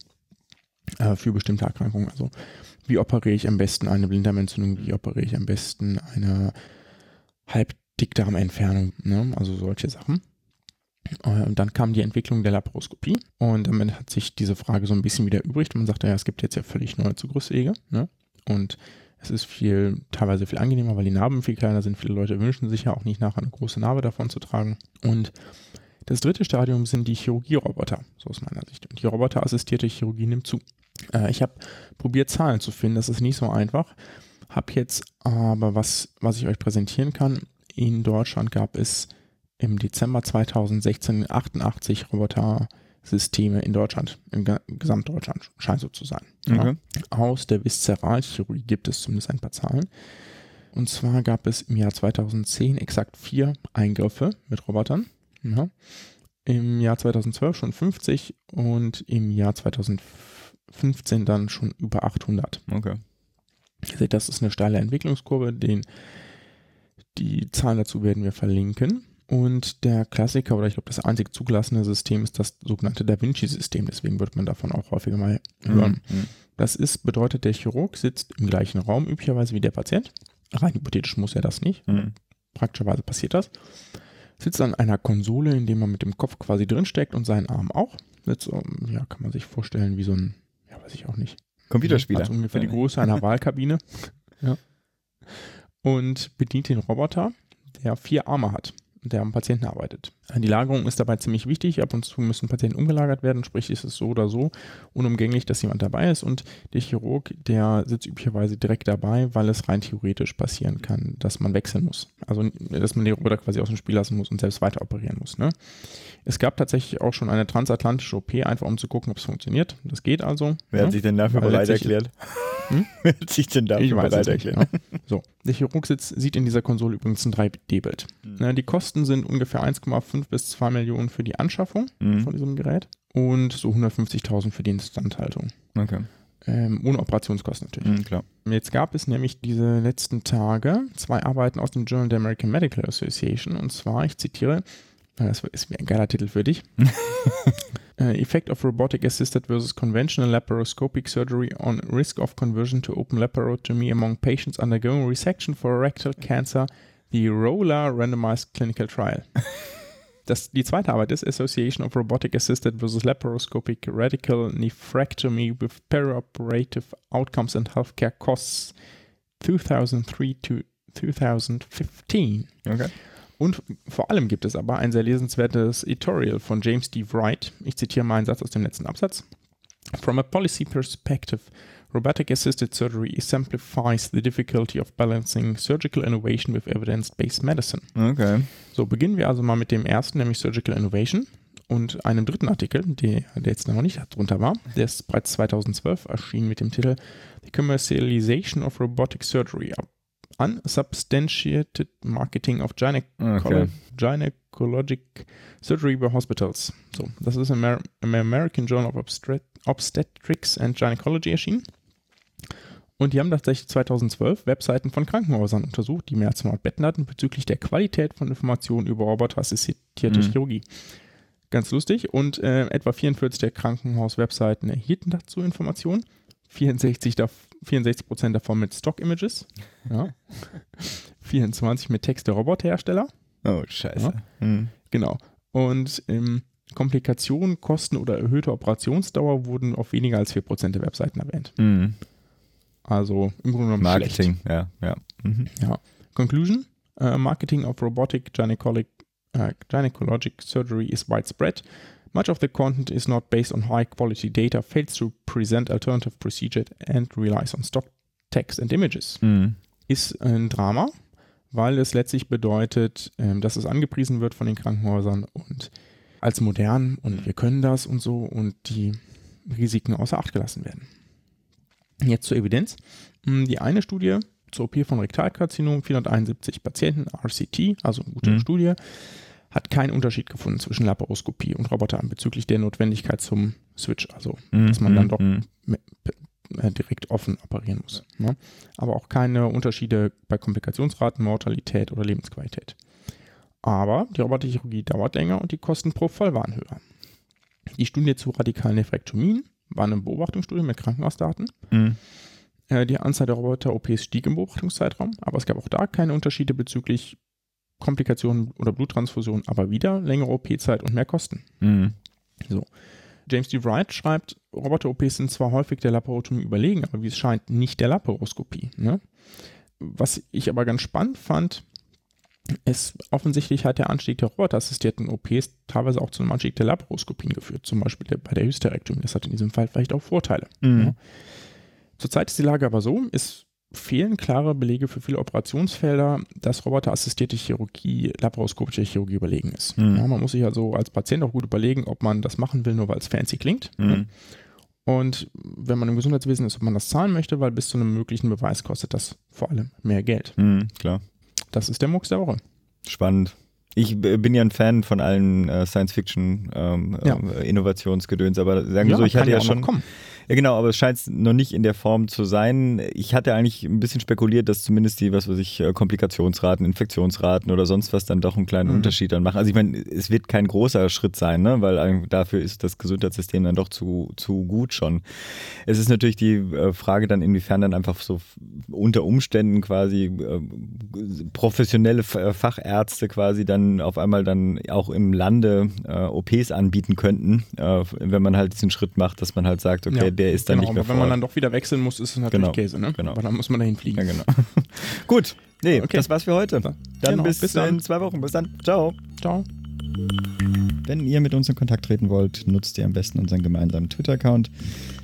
äh, für bestimmte Erkrankungen. Also wie operiere ich am besten eine Blinddarmentzündung, wie operiere ich am besten eine Halbdickdarmentfernung, ne? also solche Sachen. Äh, Und dann kam die Entwicklung der Laparoskopie und damit hat sich diese Frage so ein bisschen wieder übrig. Man sagte, ja, es gibt jetzt ja völlig neue Zugriffswege ne? und es ist viel, teilweise viel angenehmer, weil die Narben viel kleiner sind. Viele Leute wünschen sich ja auch nicht nachher eine große Narbe davon zu tragen. Und das dritte Stadium sind die Chirurgieroboter, so aus meiner Sicht. Und die roboterassistierte Chirurgie nimmt zu. Äh, ich habe probiert, Zahlen zu finden. Das ist nicht so einfach. Habe jetzt aber was, was ich euch präsentieren kann. In Deutschland gab es im Dezember 2016 88 Robotersysteme in Deutschland, in Ge- Gesamtdeutschland, scheint so zu sein. Ja. Okay. Aus der Viszeralchirurgie gibt es zumindest ein paar Zahlen. Und zwar gab es im Jahr 2010 exakt vier Eingriffe mit Robotern. Ja. Im Jahr 2012 schon 50 und im Jahr 2015 dann schon über 800. Okay. Ihr seht, das ist eine steile Entwicklungskurve. Den, die Zahlen dazu werden wir verlinken. Und der Klassiker oder ich glaube das einzig zugelassene System ist das sogenannte Da Vinci-System. Deswegen wird man davon auch häufiger mal hören. Mhm. Das ist, bedeutet, der Chirurg sitzt im gleichen Raum üblicherweise wie der Patient. Rein hypothetisch muss er das nicht. Mhm. Praktischerweise passiert das. Sitzt an einer Konsole, in dem man mit dem Kopf quasi drinsteckt und seinen Arm auch. Sitzt, ja, kann man sich vorstellen, wie so ein, ja, weiß ich auch nicht. Computerspieler. Also ungefähr die Größe einer Wahlkabine. ja. Und bedient den Roboter, der vier Arme hat und der am Patienten arbeitet. Die Lagerung ist dabei ziemlich wichtig. Ab und zu müssen Patienten umgelagert werden, sprich ist es so oder so unumgänglich, dass jemand dabei ist. Und der Chirurg, der sitzt üblicherweise direkt dabei, weil es rein theoretisch passieren kann, dass man wechseln muss. Also, dass man den Roboter quasi aus dem Spiel lassen muss und selbst weiter operieren muss. Ne? Es gab tatsächlich auch schon eine transatlantische OP, einfach um zu gucken, ob es funktioniert. Das geht also. Wer ne? hat sich denn dafür Weil bereit erklärt? Hm? Wer hat sich denn dafür bereit es nicht. erklärt? Ja. So, der Chirurg sitzt, sieht in dieser Konsole übrigens ein 3D-Bild. Ne, Die Kosten sind ungefähr 1,5 bis 2 Millionen für die Anschaffung Mhm. von diesem Gerät und so 150.000 für die Instandhaltung. Okay, Ähm, ohne Operationskosten natürlich. mhm, klar. Jetzt gab es nämlich diese letzten Tage zwei Arbeiten aus dem Journal der American Medical Association und zwar, ich zitiere, äh, das ist ein geiler Titel für dich. äh, Effect of robotic assisted versus conventional laparoscopic surgery on risk of conversion to open laparotomy among patients undergoing resection for rectal cancer, the ROLA randomized clinical trial. Das, die zweite Arbeit ist Association of Robotic Assisted versus Laparoscopic Radical Nephrectomy with Perioperative Outcomes and Healthcare Costs 2003 to 2015. Okay. Und vor allem gibt es aber ein sehr lesenswertes Editorial von James D. Wright. Ich zitiere mal einen Satz aus dem letzten Absatz. From a policy perspective, robotic assisted surgery exemplifies the difficulty of balancing surgical innovation with evidence-based medicine. Okay. So, beginnen wir also mal mit dem ersten, nämlich Surgical Innovation und einem dritten Artikel, der, der jetzt noch nicht drunter war. Der ist bereits 2012 erschienen mit dem Titel The Commercialization of Robotic Surgery. Unsubstantiated Marketing of Gyne Okay. Gynecologic Surgery by Hospitals. So, das ist im, Amer American Journal of Obstet Obstetrics and Gynecology erschienen. Und die haben tatsächlich 2012 Webseiten von Krankenhäusern untersucht, die mehr als 200 Betten hatten, bezüglich der Qualität von Informationen über roboterassistierte Mhm. Chirurgie. Ganz lustig. Und äh, etwa 44 der Krankenhaus-Webseiten erhielten dazu Informationen. 64, dav 64 Prozent davon mit Stock-Images. Ja. 24 mit Text der Roboterhersteller. Oh, scheiße. Mhm. Genau. Und ähm, Komplikationen, Kosten oder erhöhte Operationsdauer wurden auf weniger als 4% der Webseiten erwähnt. Mhm. Also im Grunde genommen schlecht. Marketing, ja, ja. Mhm. Ja. Conclusion: uh, Marketing of robotic gynecologic, uh, gynecologic surgery is widespread. Much of the content is not based on high quality data, fails to present alternative procedure and relies on stock text and images. Mhm. Ist ein Drama, weil es letztlich bedeutet, ähm, dass es angepriesen wird von den Krankenhäusern und als modern und wir können das und so und die Risiken außer Acht gelassen werden. Jetzt zur Evidenz. Hm, Die eine Studie zur OP von Rektalkarzinom, 471 Patienten, RCT, also eine gute Mhm. Studie, hat keinen Unterschied gefunden zwischen Laparoskopie und Roboter bezüglich der Notwendigkeit zum Switch, also Mhm. dass man dann doch Mhm. äh, direkt offen operieren muss. Ne? Aber auch keine Unterschiede bei Komplikationsraten, Mortalität oder Lebensqualität. Aber die Roboterchirurgie dauert länger und die Kosten pro Fall waren höher. Die Studie zu radikalen Nephrektomien war eine Beobachtungsstudie mit Krankenhausdaten. Mhm. Äh, Die Anzahl der Roboter-OPs stieg im Beobachtungszeitraum, aber es gab auch da keine Unterschiede bezüglich Komplikationen oder Bluttransfusion, aber wieder längere OP-Zeit und mehr Kosten. Mhm. James D. Wright schreibt, Roboter-OPs sind zwar häufig der Laparotomie überlegen, aber wie es scheint, nicht der Laparoskopie. Ne? Was ich aber ganz spannend fand, ist, offensichtlich hat der Anstieg der roboterassistierten OPs teilweise auch zu einem Anstieg der Laparoskopien geführt, zum Beispiel bei der Hysterektomie. Das hat in diesem Fall vielleicht auch Vorteile. Mhm. Ja. Zurzeit ist die Lage aber so, es fehlen klare Belege für viele Operationsfelder, dass roboterassistierte Chirurgie laparoskopische Chirurgie überlegen ist. Mhm. Ja, man muss sich also als Patient auch gut überlegen, ob man das machen will, nur weil es fancy klingt. Mhm. Und wenn man im Gesundheitswesen ist, ob man das zahlen möchte, weil bis zu einem möglichen Beweis kostet das vor allem mehr Geld. Mhm. Klar. Das ist der Mux der Woche. Spannend. Ich bin ja ein Fan von allen äh, Science-Fiction ähm, Ja. äh, Innovationsgedöns, aber sagen wir so, ich hatte ja schon, kommen. Ja, genau, aber es scheint noch nicht in der Form zu sein. Ich hatte eigentlich ein bisschen spekuliert, dass zumindest die, was weiß ich, äh, Komplikationsraten, Infektionsraten oder sonst was dann doch einen kleinen mhm. Unterschied dann machen. Also ich meine, es wird kein großer Schritt sein, ne? weil dafür ist das Gesundheitssystem dann doch zu, zu gut schon. Es ist natürlich die äh, Frage dann, inwiefern dann einfach so unter Umständen quasi äh, professionelle Fachärzte quasi dann auf einmal dann auch im Lande OPs anbieten könnten, wenn man halt diesen Schritt macht, dass man halt sagt, okay, ja, der ist dann genau, nicht mehr aber Wenn man dann doch wieder wechseln muss, ist es natürlich genau, Käse, ne? Genau. Aber dann muss man dahin fliegen. Ja, genau. Gut, nee, okay. das war's für heute. Dann genau, bis, bis dann. in zwei Wochen. Bis dann. Ciao. Ciao. Wenn ihr mit uns in Kontakt treten wollt, nutzt ihr am besten unseren gemeinsamen Twitter-Account.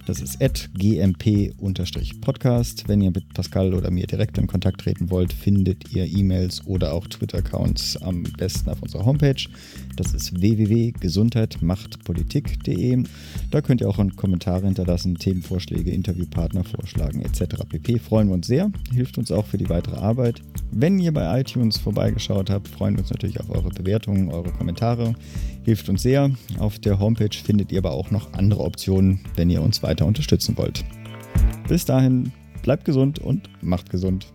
Das ist gmp-podcast. Wenn ihr mit Pascal oder mir direkt in Kontakt treten wollt, findet ihr E-Mails oder auch Twitter-Accounts am besten auf unserer Homepage. Das ist www.gesundheitmachtpolitik.de. Da könnt ihr auch Kommentare hinterlassen, Themenvorschläge, Interviewpartner vorschlagen etc. pp. Freuen wir uns sehr, hilft uns auch für die weitere Arbeit. Wenn ihr bei iTunes vorbeigeschaut habt, freuen wir uns natürlich auf eure Bewertungen, eure Kommentare. Hilft uns sehr. Auf der Homepage findet ihr aber auch noch andere Optionen, wenn ihr uns weiter unterstützen wollt. Bis dahin, bleibt gesund und macht gesund.